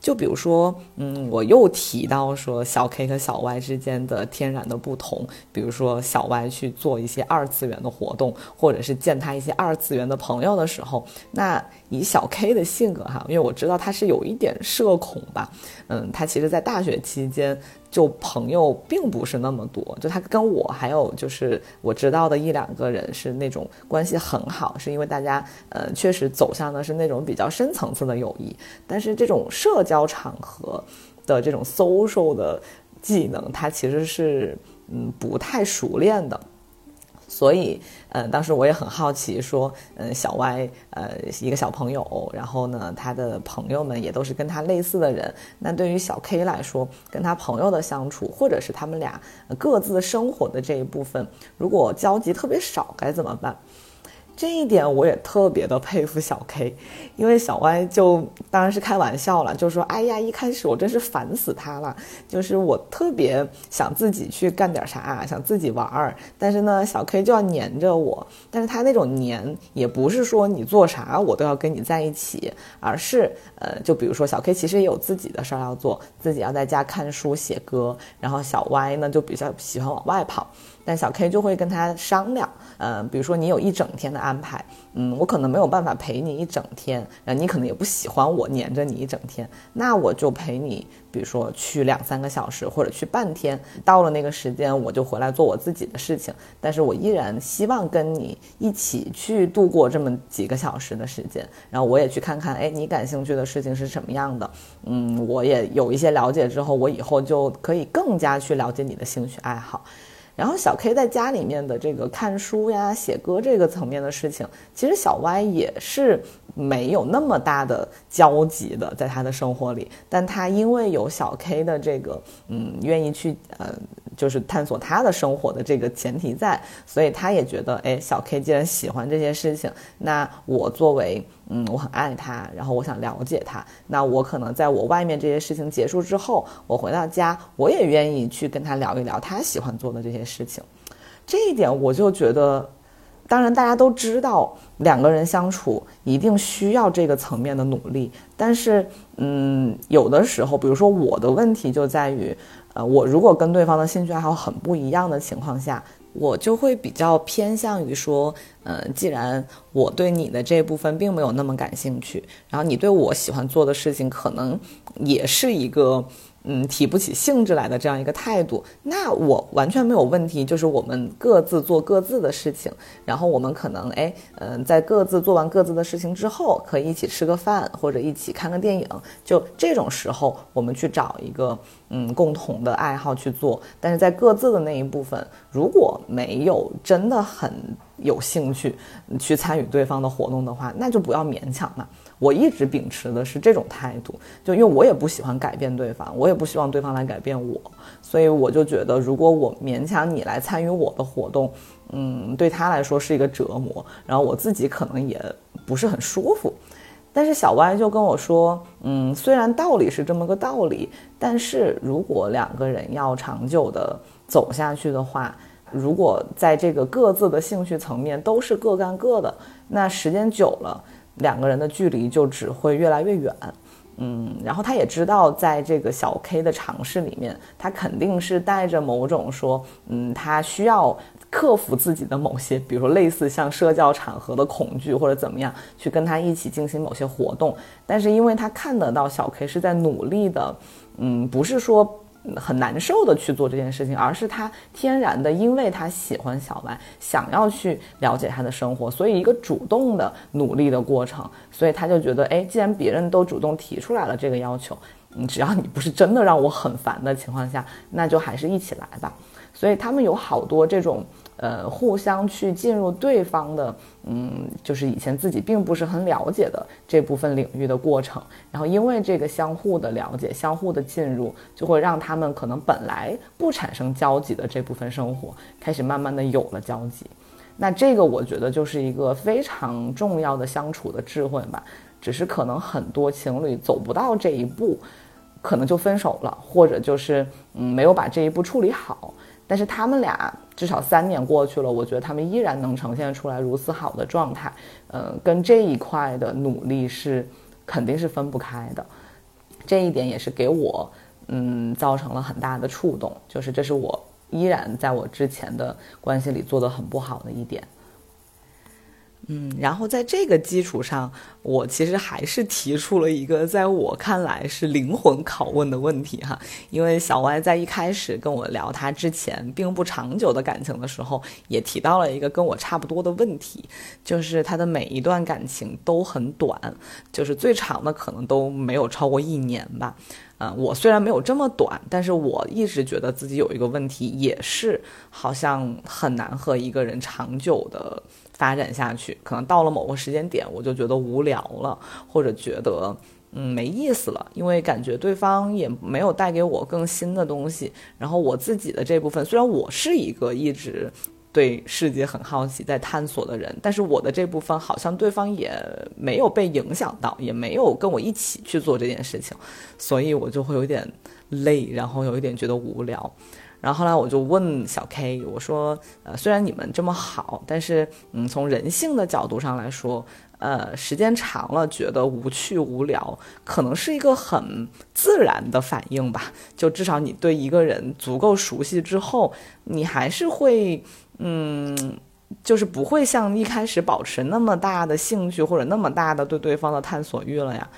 就比如说，嗯，我又提到说小 K 和小 Y 之间的天然的不同，比如说小 Y 去做一些二次元的活动，或者是见他一些二次元的朋友的时候，那以小 K 的性格哈，因为我知道他是有一点社恐吧，嗯，他其实在大学期间。就朋友并不是那么多，就他跟我还有就是我知道的一两个人是那种关系很好，是因为大家呃确实走向的是那种比较深层次的友谊，但是这种社交场合的这种 social 的技能，他其实是嗯不太熟练的。所以，呃，当时我也很好奇，说，嗯，小 Y，呃，一个小朋友，然后呢，他的朋友们也都是跟他类似的人。那对于小 K 来说，跟他朋友的相处，或者是他们俩各自生活的这一部分，如果交集特别少，该怎么办？这一点我也特别的佩服小 K，因为小 Y 就当然是开玩笑了，就说：“哎呀，一开始我真是烦死他了，就是我特别想自己去干点啥，想自己玩儿，但是呢，小 K 就要黏着我。但是他那种黏也不是说你做啥我都要跟你在一起，而是呃，就比如说小 K 其实也有自己的事儿要做，自己要在家看书写歌，然后小 Y 呢就比较喜欢往外跑。”但小 K 就会跟他商量，呃，比如说你有一整天的安排，嗯，我可能没有办法陪你一整天，呃，你可能也不喜欢我黏着你一整天，那我就陪你，比如说去两三个小时或者去半天，到了那个时间我就回来做我自己的事情，但是我依然希望跟你一起去度过这么几个小时的时间，然后我也去看看，哎，你感兴趣的事情是什么样的，嗯，我也有一些了解之后，我以后就可以更加去了解你的兴趣爱好。然后小 K 在家里面的这个看书呀、写歌这个层面的事情，其实小 Y 也是没有那么大的交集的，在他的生活里。但他因为有小 K 的这个，嗯，愿意去呃。就是探索他的生活的这个前提在，所以他也觉得，哎，小 K 既然喜欢这些事情，那我作为，嗯，我很爱他，然后我想了解他，那我可能在我外面这些事情结束之后，我回到家，我也愿意去跟他聊一聊他喜欢做的这些事情。这一点我就觉得，当然大家都知道，两个人相处一定需要这个层面的努力，但是，嗯，有的时候，比如说我的问题就在于。呃，我如果跟对方的兴趣爱好很不一样的情况下，我就会比较偏向于说，呃，既然我对你的这部分并没有那么感兴趣，然后你对我喜欢做的事情可能也是一个。嗯，提不起兴致来的这样一个态度，那我完全没有问题。就是我们各自做各自的事情，然后我们可能哎，嗯，在各自做完各自的事情之后，可以一起吃个饭，或者一起看个电影。就这种时候，我们去找一个嗯共同的爱好去做。但是在各自的那一部分，如果没有真的很有兴趣去参与对方的活动的话，那就不要勉强嘛。我一直秉持的是这种态度，就因为我也不喜欢改变对方，我也不希望对方来改变我，所以我就觉得，如果我勉强你来参与我的活动，嗯，对他来说是一个折磨，然后我自己可能也不是很舒服。但是小歪就跟我说，嗯，虽然道理是这么个道理，但是如果两个人要长久的走下去的话，如果在这个各自的兴趣层面都是各干各的，那时间久了。两个人的距离就只会越来越远，嗯，然后他也知道，在这个小 K 的尝试里面，他肯定是带着某种说，嗯，他需要克服自己的某些，比如说类似像社交场合的恐惧或者怎么样，去跟他一起进行某些活动。但是因为他看得到小 K 是在努力的，嗯，不是说。很难受的去做这件事情，而是他天然的，因为他喜欢小白，想要去了解他的生活，所以一个主动的努力的过程，所以他就觉得，哎，既然别人都主动提出来了这个要求，嗯，只要你不是真的让我很烦的情况下，那就还是一起来吧。所以他们有好多这种。呃，互相去进入对方的，嗯，就是以前自己并不是很了解的这部分领域的过程，然后因为这个相互的了解、相互的进入，就会让他们可能本来不产生交集的这部分生活，开始慢慢的有了交集。那这个我觉得就是一个非常重要的相处的智慧吧。只是可能很多情侣走不到这一步，可能就分手了，或者就是嗯没有把这一步处理好。但是他们俩至少三年过去了，我觉得他们依然能呈现出来如此好的状态，嗯，跟这一块的努力是肯定是分不开的。这一点也是给我嗯造成了很大的触动，就是这是我依然在我之前的关系里做的很不好的一点。嗯，然后在这个基础上，我其实还是提出了一个在我看来是灵魂拷问的问题哈。因为小歪在一开始跟我聊他之前并不长久的感情的时候，也提到了一个跟我差不多的问题，就是他的每一段感情都很短，就是最长的可能都没有超过一年吧。嗯，我虽然没有这么短，但是我一直觉得自己有一个问题，也是好像很难和一个人长久的。发展下去，可能到了某个时间点，我就觉得无聊了，或者觉得嗯没意思了，因为感觉对方也没有带给我更新的东西。然后我自己的这部分，虽然我是一个一直对世界很好奇、在探索的人，但是我的这部分好像对方也没有被影响到，也没有跟我一起去做这件事情，所以我就会有点累，然后有一点觉得无聊。然后后来我就问小 K，我说，呃，虽然你们这么好，但是，嗯，从人性的角度上来说，呃，时间长了觉得无趣无聊，可能是一个很自然的反应吧。就至少你对一个人足够熟悉之后，你还是会，嗯，就是不会像一开始保持那么大的兴趣或者那么大的对对方的探索欲了呀。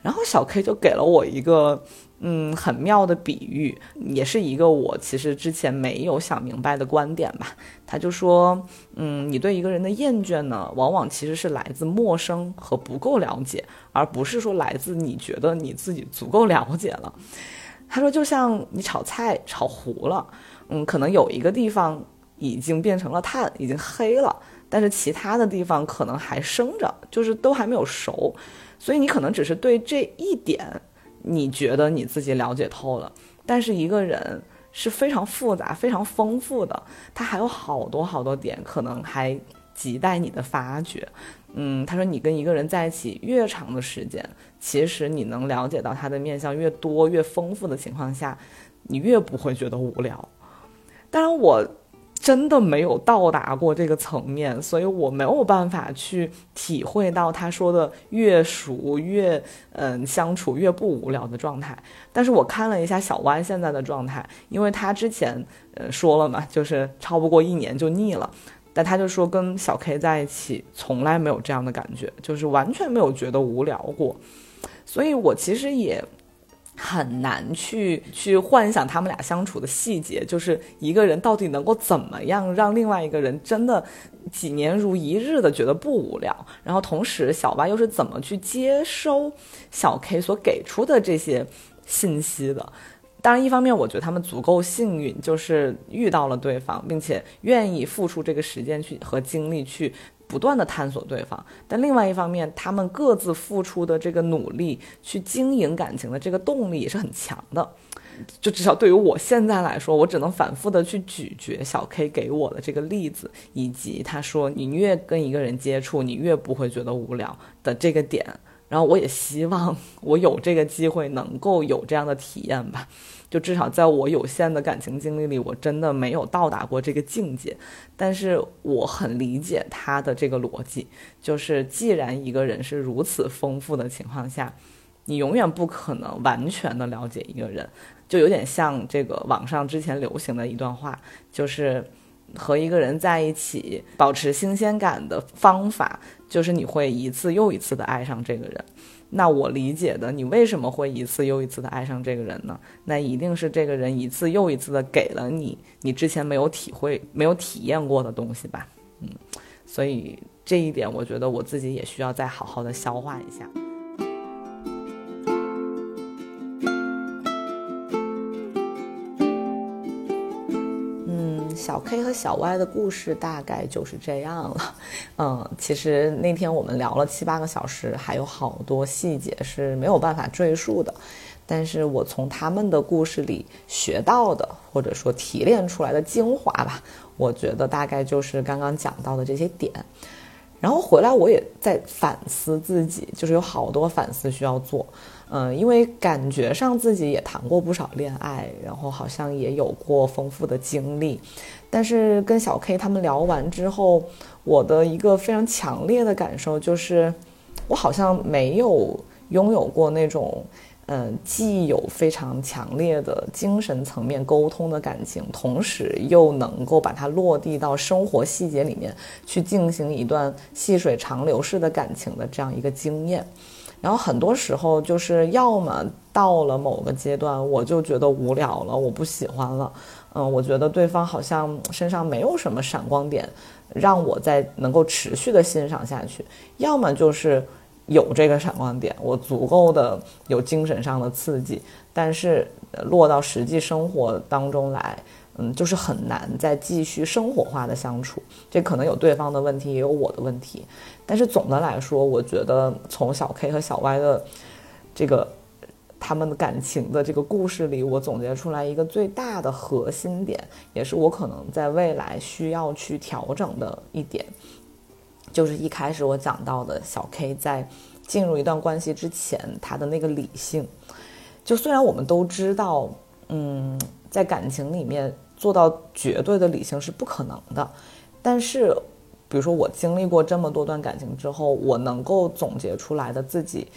然后小 K 就给了我一个。嗯，很妙的比喻，也是一个我其实之前没有想明白的观点吧。他就说，嗯，你对一个人的厌倦呢，往往其实是来自陌生和不够了解，而不是说来自你觉得你自己足够了解了。他说，就像你炒菜炒糊了，嗯，可能有一个地方已经变成了碳，已经黑了，但是其他的地方可能还生着，就是都还没有熟，所以你可能只是对这一点。你觉得你自己了解透了，但是一个人是非常复杂、非常丰富的，他还有好多好多点，可能还亟待你的发掘。嗯，他说你跟一个人在一起越长的时间，其实你能了解到他的面相越多、越丰富的情况下，你越不会觉得无聊。当然我。真的没有到达过这个层面，所以我没有办法去体会到他说的越熟越嗯相处越不无聊的状态。但是我看了一下小歪现在的状态，因为他之前呃说了嘛，就是超不过一年就腻了，但他就说跟小 K 在一起从来没有这样的感觉，就是完全没有觉得无聊过。所以我其实也。很难去去幻想他们俩相处的细节，就是一个人到底能够怎么样让另外一个人真的几年如一日的觉得不无聊，然后同时小八又是怎么去接收小 K 所给出的这些信息的？当然，一方面我觉得他们足够幸运，就是遇到了对方，并且愿意付出这个时间去和精力去。不断的探索对方，但另外一方面，他们各自付出的这个努力去经营感情的这个动力也是很强的。就至少对于我现在来说，我只能反复的去咀嚼小 K 给我的这个例子，以及他说你越跟一个人接触，你越不会觉得无聊的这个点。然后我也希望我有这个机会能够有这样的体验吧。就至少在我有限的感情经历里，我真的没有到达过这个境界。但是我很理解他的这个逻辑，就是既然一个人是如此丰富的情况下，你永远不可能完全的了解一个人，就有点像这个网上之前流行的一段话，就是和一个人在一起保持新鲜感的方法，就是你会一次又一次的爱上这个人。那我理解的，你为什么会一次又一次的爱上这个人呢？那一定是这个人一次又一次的给了你你之前没有体会、没有体验过的东西吧？嗯，所以这一点，我觉得我自己也需要再好好的消化一下。小 K 和小 Y 的故事大概就是这样了，嗯，其实那天我们聊了七八个小时，还有好多细节是没有办法赘述的，但是我从他们的故事里学到的，或者说提炼出来的精华吧，我觉得大概就是刚刚讲到的这些点。然后回来我也在反思自己，就是有好多反思需要做。嗯，因为感觉上自己也谈过不少恋爱，然后好像也有过丰富的经历，但是跟小 K 他们聊完之后，我的一个非常强烈的感受就是，我好像没有拥有过那种，嗯，既有非常强烈的精神层面沟通的感情，同时又能够把它落地到生活细节里面去进行一段细水长流式的感情的这样一个经验。然后很多时候就是要么到了某个阶段，我就觉得无聊了，我不喜欢了，嗯，我觉得对方好像身上没有什么闪光点，让我在能够持续的欣赏下去；要么就是有这个闪光点，我足够的有精神上的刺激，但是落到实际生活当中来。嗯，就是很难再继续生活化的相处，这可能有对方的问题，也有我的问题。但是总的来说，我觉得从小 K 和小 Y 的这个他们的感情的这个故事里，我总结出来一个最大的核心点，也是我可能在未来需要去调整的一点，就是一开始我讲到的小 K 在进入一段关系之前，他的那个理性。就虽然我们都知道，嗯，在感情里面。做到绝对的理性是不可能的，但是，比如说我经历过这么多段感情之后，我能够总结出来的自己，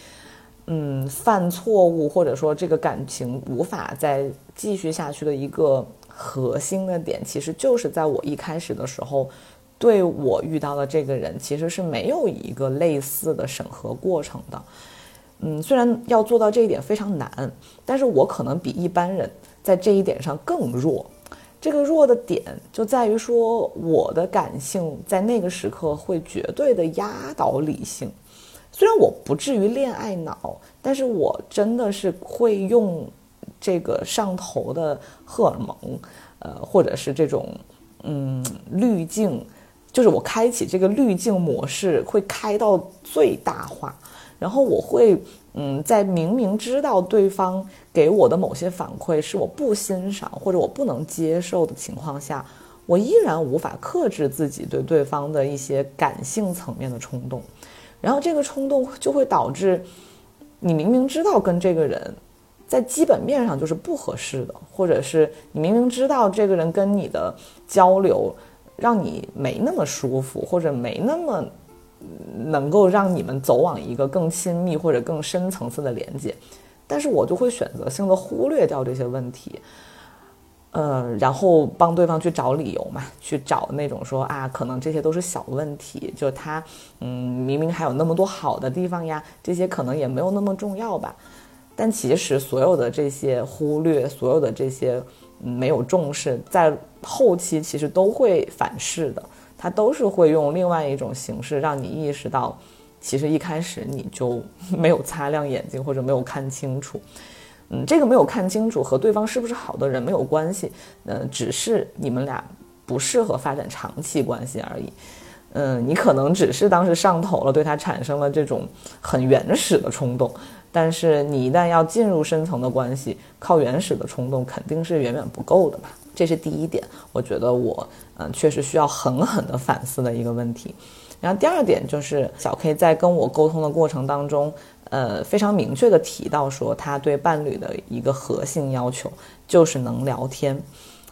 嗯，犯错误或者说这个感情无法再继续下去的一个核心的点，其实就是在我一开始的时候，对我遇到的这个人其实是没有一个类似的审核过程的。嗯，虽然要做到这一点非常难，但是我可能比一般人在这一点上更弱。这个弱的点就在于说，我的感性在那个时刻会绝对的压倒理性。虽然我不至于恋爱脑，但是我真的是会用这个上头的荷尔蒙，呃，或者是这种嗯滤镜，就是我开启这个滤镜模式会开到最大化，然后我会。嗯，在明明知道对方给我的某些反馈是我不欣赏或者我不能接受的情况下，我依然无法克制自己对对方的一些感性层面的冲动，然后这个冲动就会导致你明明知道跟这个人在基本面上就是不合适的，或者是你明明知道这个人跟你的交流让你没那么舒服，或者没那么。能够让你们走往一个更亲密或者更深层次的连接，但是我就会选择性的忽略掉这些问题，呃，然后帮对方去找理由嘛，去找那种说啊，可能这些都是小问题，就他，嗯，明明还有那么多好的地方呀，这些可能也没有那么重要吧。但其实所有的这些忽略，所有的这些没有重视，在后期其实都会反噬的。他都是会用另外一种形式让你意识到，其实一开始你就没有擦亮眼睛或者没有看清楚，嗯，这个没有看清楚和对方是不是好的人没有关系，嗯，只是你们俩不适合发展长期关系而已，嗯，你可能只是当时上头了，对他产生了这种很原始的冲动，但是你一旦要进入深层的关系，靠原始的冲动肯定是远远不够的嘛。这是第一点，我觉得我嗯确实需要狠狠的反思的一个问题。然后第二点就是小 K 在跟我沟通的过程当中，呃非常明确的提到说他对伴侣的一个核心要求就是能聊天。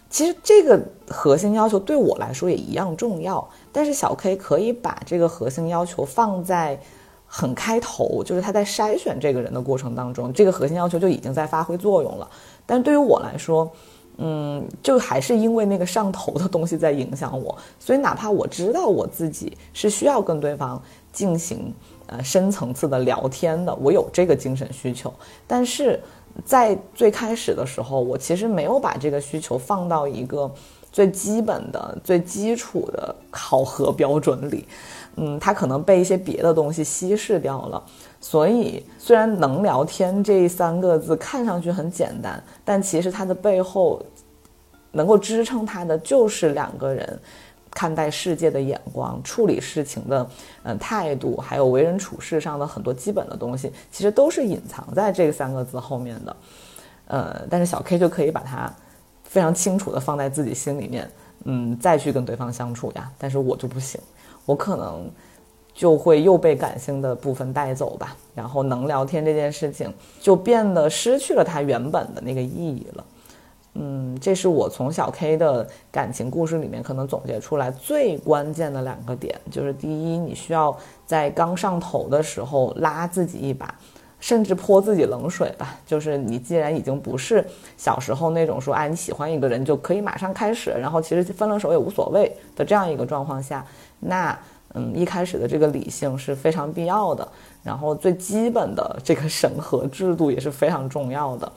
其实这个核心要求对我来说也一样重要，但是小 K 可以把这个核心要求放在很开头，就是他在筛选这个人的过程当中，这个核心要求就已经在发挥作用了。但是对于我来说，嗯，就还是因为那个上头的东西在影响我，所以哪怕我知道我自己是需要跟对方进行呃深层次的聊天的，我有这个精神需求，但是在最开始的时候，我其实没有把这个需求放到一个最基本的、最基础的考核标准里，嗯，它可能被一些别的东西稀释掉了。所以，虽然“能聊天”这三个字看上去很简单，但其实它的背后，能够支撑它的就是两个人看待世界的眼光、处理事情的嗯态度，还有为人处事上的很多基本的东西，其实都是隐藏在这三个字后面的。呃，但是小 K 就可以把它非常清楚的放在自己心里面，嗯，再去跟对方相处呀。但是我就不行，我可能。就会又被感性的部分带走吧，然后能聊天这件事情就变得失去了它原本的那个意义了。嗯，这是我从小 K 的感情故事里面可能总结出来最关键的两个点，就是第一，你需要在刚上头的时候拉自己一把，甚至泼自己冷水吧。就是你既然已经不是小时候那种说，哎，你喜欢一个人就可以马上开始，然后其实分了手也无所谓的这样一个状况下，那。嗯，一开始的这个理性是非常必要的，然后最基本的这个审核制度也是非常重要的。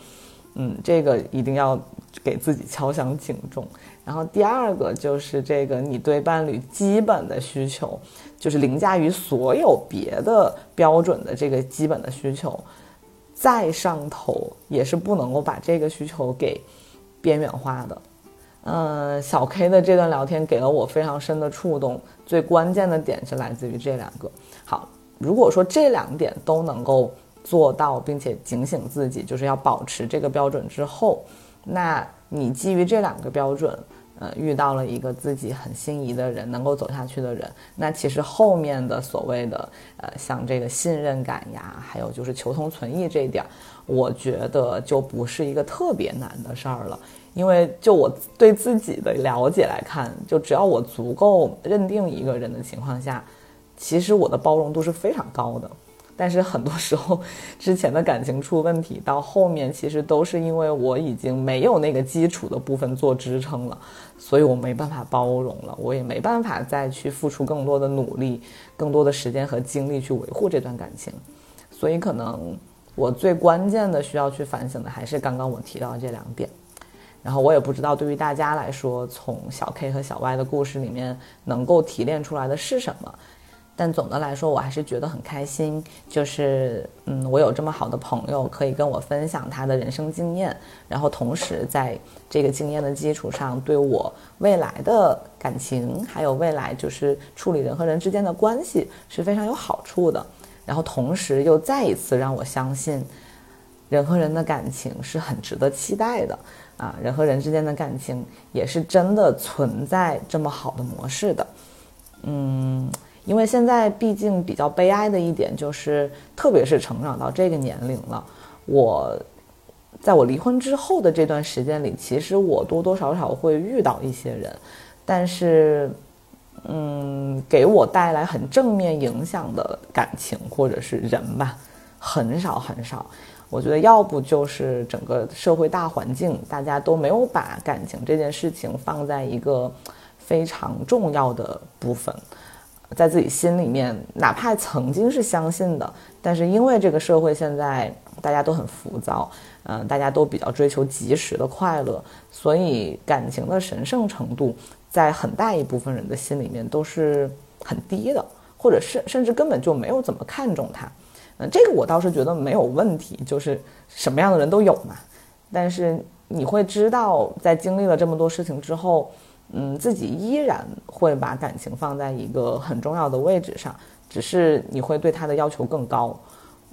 嗯，这个一定要给自己敲响警钟。然后第二个就是这个，你对伴侣基本的需求，就是凌驾于所有别的标准的这个基本的需求，再上头也是不能够把这个需求给边缘化的。嗯，小 K 的这段聊天给了我非常深的触动。最关键的点是来自于这两个。好，如果说这两点都能够做到，并且警醒自己，就是要保持这个标准之后，那你基于这两个标准，呃，遇到了一个自己很心仪的人，能够走下去的人，那其实后面的所谓的呃，像这个信任感呀，还有就是求同存异这一点，我觉得就不是一个特别难的事儿了。因为就我对自己的了解来看，就只要我足够认定一个人的情况下，其实我的包容度是非常高的。但是很多时候，之前的感情出问题，到后面其实都是因为我已经没有那个基础的部分做支撑了，所以我没办法包容了，我也没办法再去付出更多的努力、更多的时间和精力去维护这段感情。所以可能我最关键的需要去反省的，还是刚刚我提到的这两点。然后我也不知道，对于大家来说，从小 K 和小 Y 的故事里面能够提炼出来的是什么。但总的来说，我还是觉得很开心，就是嗯，我有这么好的朋友可以跟我分享他的人生经验，然后同时在这个经验的基础上，对我未来的感情，还有未来就是处理人和人之间的关系是非常有好处的。然后同时又再一次让我相信，人和人的感情是很值得期待的。啊，人和人之间的感情也是真的存在这么好的模式的，嗯，因为现在毕竟比较悲哀的一点就是，特别是成长到这个年龄了，我在我离婚之后的这段时间里，其实我多多少少会遇到一些人，但是，嗯，给我带来很正面影响的感情或者是人吧，很少很少。我觉得要不就是整个社会大环境，大家都没有把感情这件事情放在一个非常重要的部分，在自己心里面，哪怕曾经是相信的，但是因为这个社会现在大家都很浮躁，嗯，大家都比较追求及时的快乐，所以感情的神圣程度，在很大一部分人的心里面都是很低的，或者是甚至根本就没有怎么看重它。嗯，这个我倒是觉得没有问题，就是什么样的人都有嘛。但是你会知道，在经历了这么多事情之后，嗯，自己依然会把感情放在一个很重要的位置上，只是你会对他的要求更高。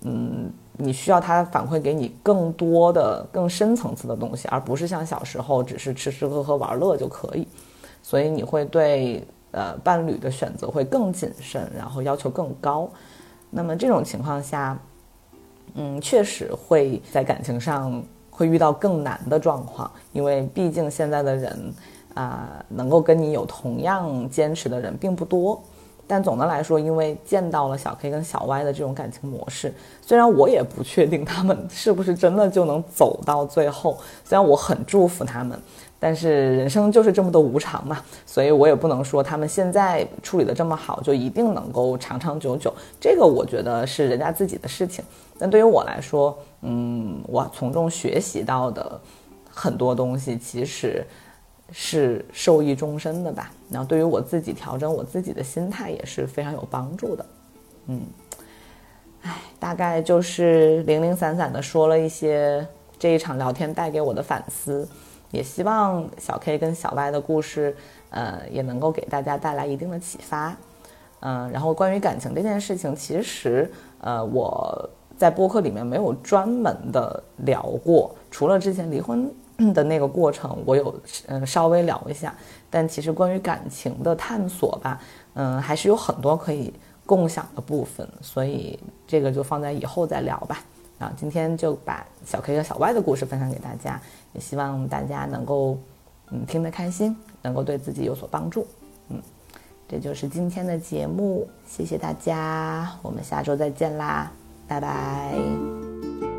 嗯，你需要他反馈给你更多的、更深层次的东西，而不是像小时候只是吃吃喝喝玩乐就可以。所以你会对呃伴侣的选择会更谨慎，然后要求更高。那么这种情况下，嗯，确实会在感情上会遇到更难的状况，因为毕竟现在的人啊，能够跟你有同样坚持的人并不多。但总的来说，因为见到了小 K 跟小 Y 的这种感情模式，虽然我也不确定他们是不是真的就能走到最后，虽然我很祝福他们。但是人生就是这么的无常嘛，所以我也不能说他们现在处理的这么好，就一定能够长长久久。这个我觉得是人家自己的事情。但对于我来说，嗯，我从中学习到的很多东西，其实是受益终身的吧。然后对于我自己调整我自己的心态也是非常有帮助的。嗯，哎，大概就是零零散散的说了一些这一场聊天带给我的反思。也希望小 K 跟小 Y 的故事，呃，也能够给大家带来一定的启发。嗯，然后关于感情这件事情，其实呃我在播客里面没有专门的聊过，除了之前离婚 *clears throat* 的那个过程，我有嗯稍微聊一下。但其实关于感情的探索吧，嗯，还是有很多可以共享的部分，所以这个就放在以后再聊吧。啊，今天就把小 K 和小 Y 的故事分享给大家，也希望大家能够嗯听得开心，能够对自己有所帮助。嗯，这就是今天的节目，谢谢大家，我们下周再见啦，拜拜。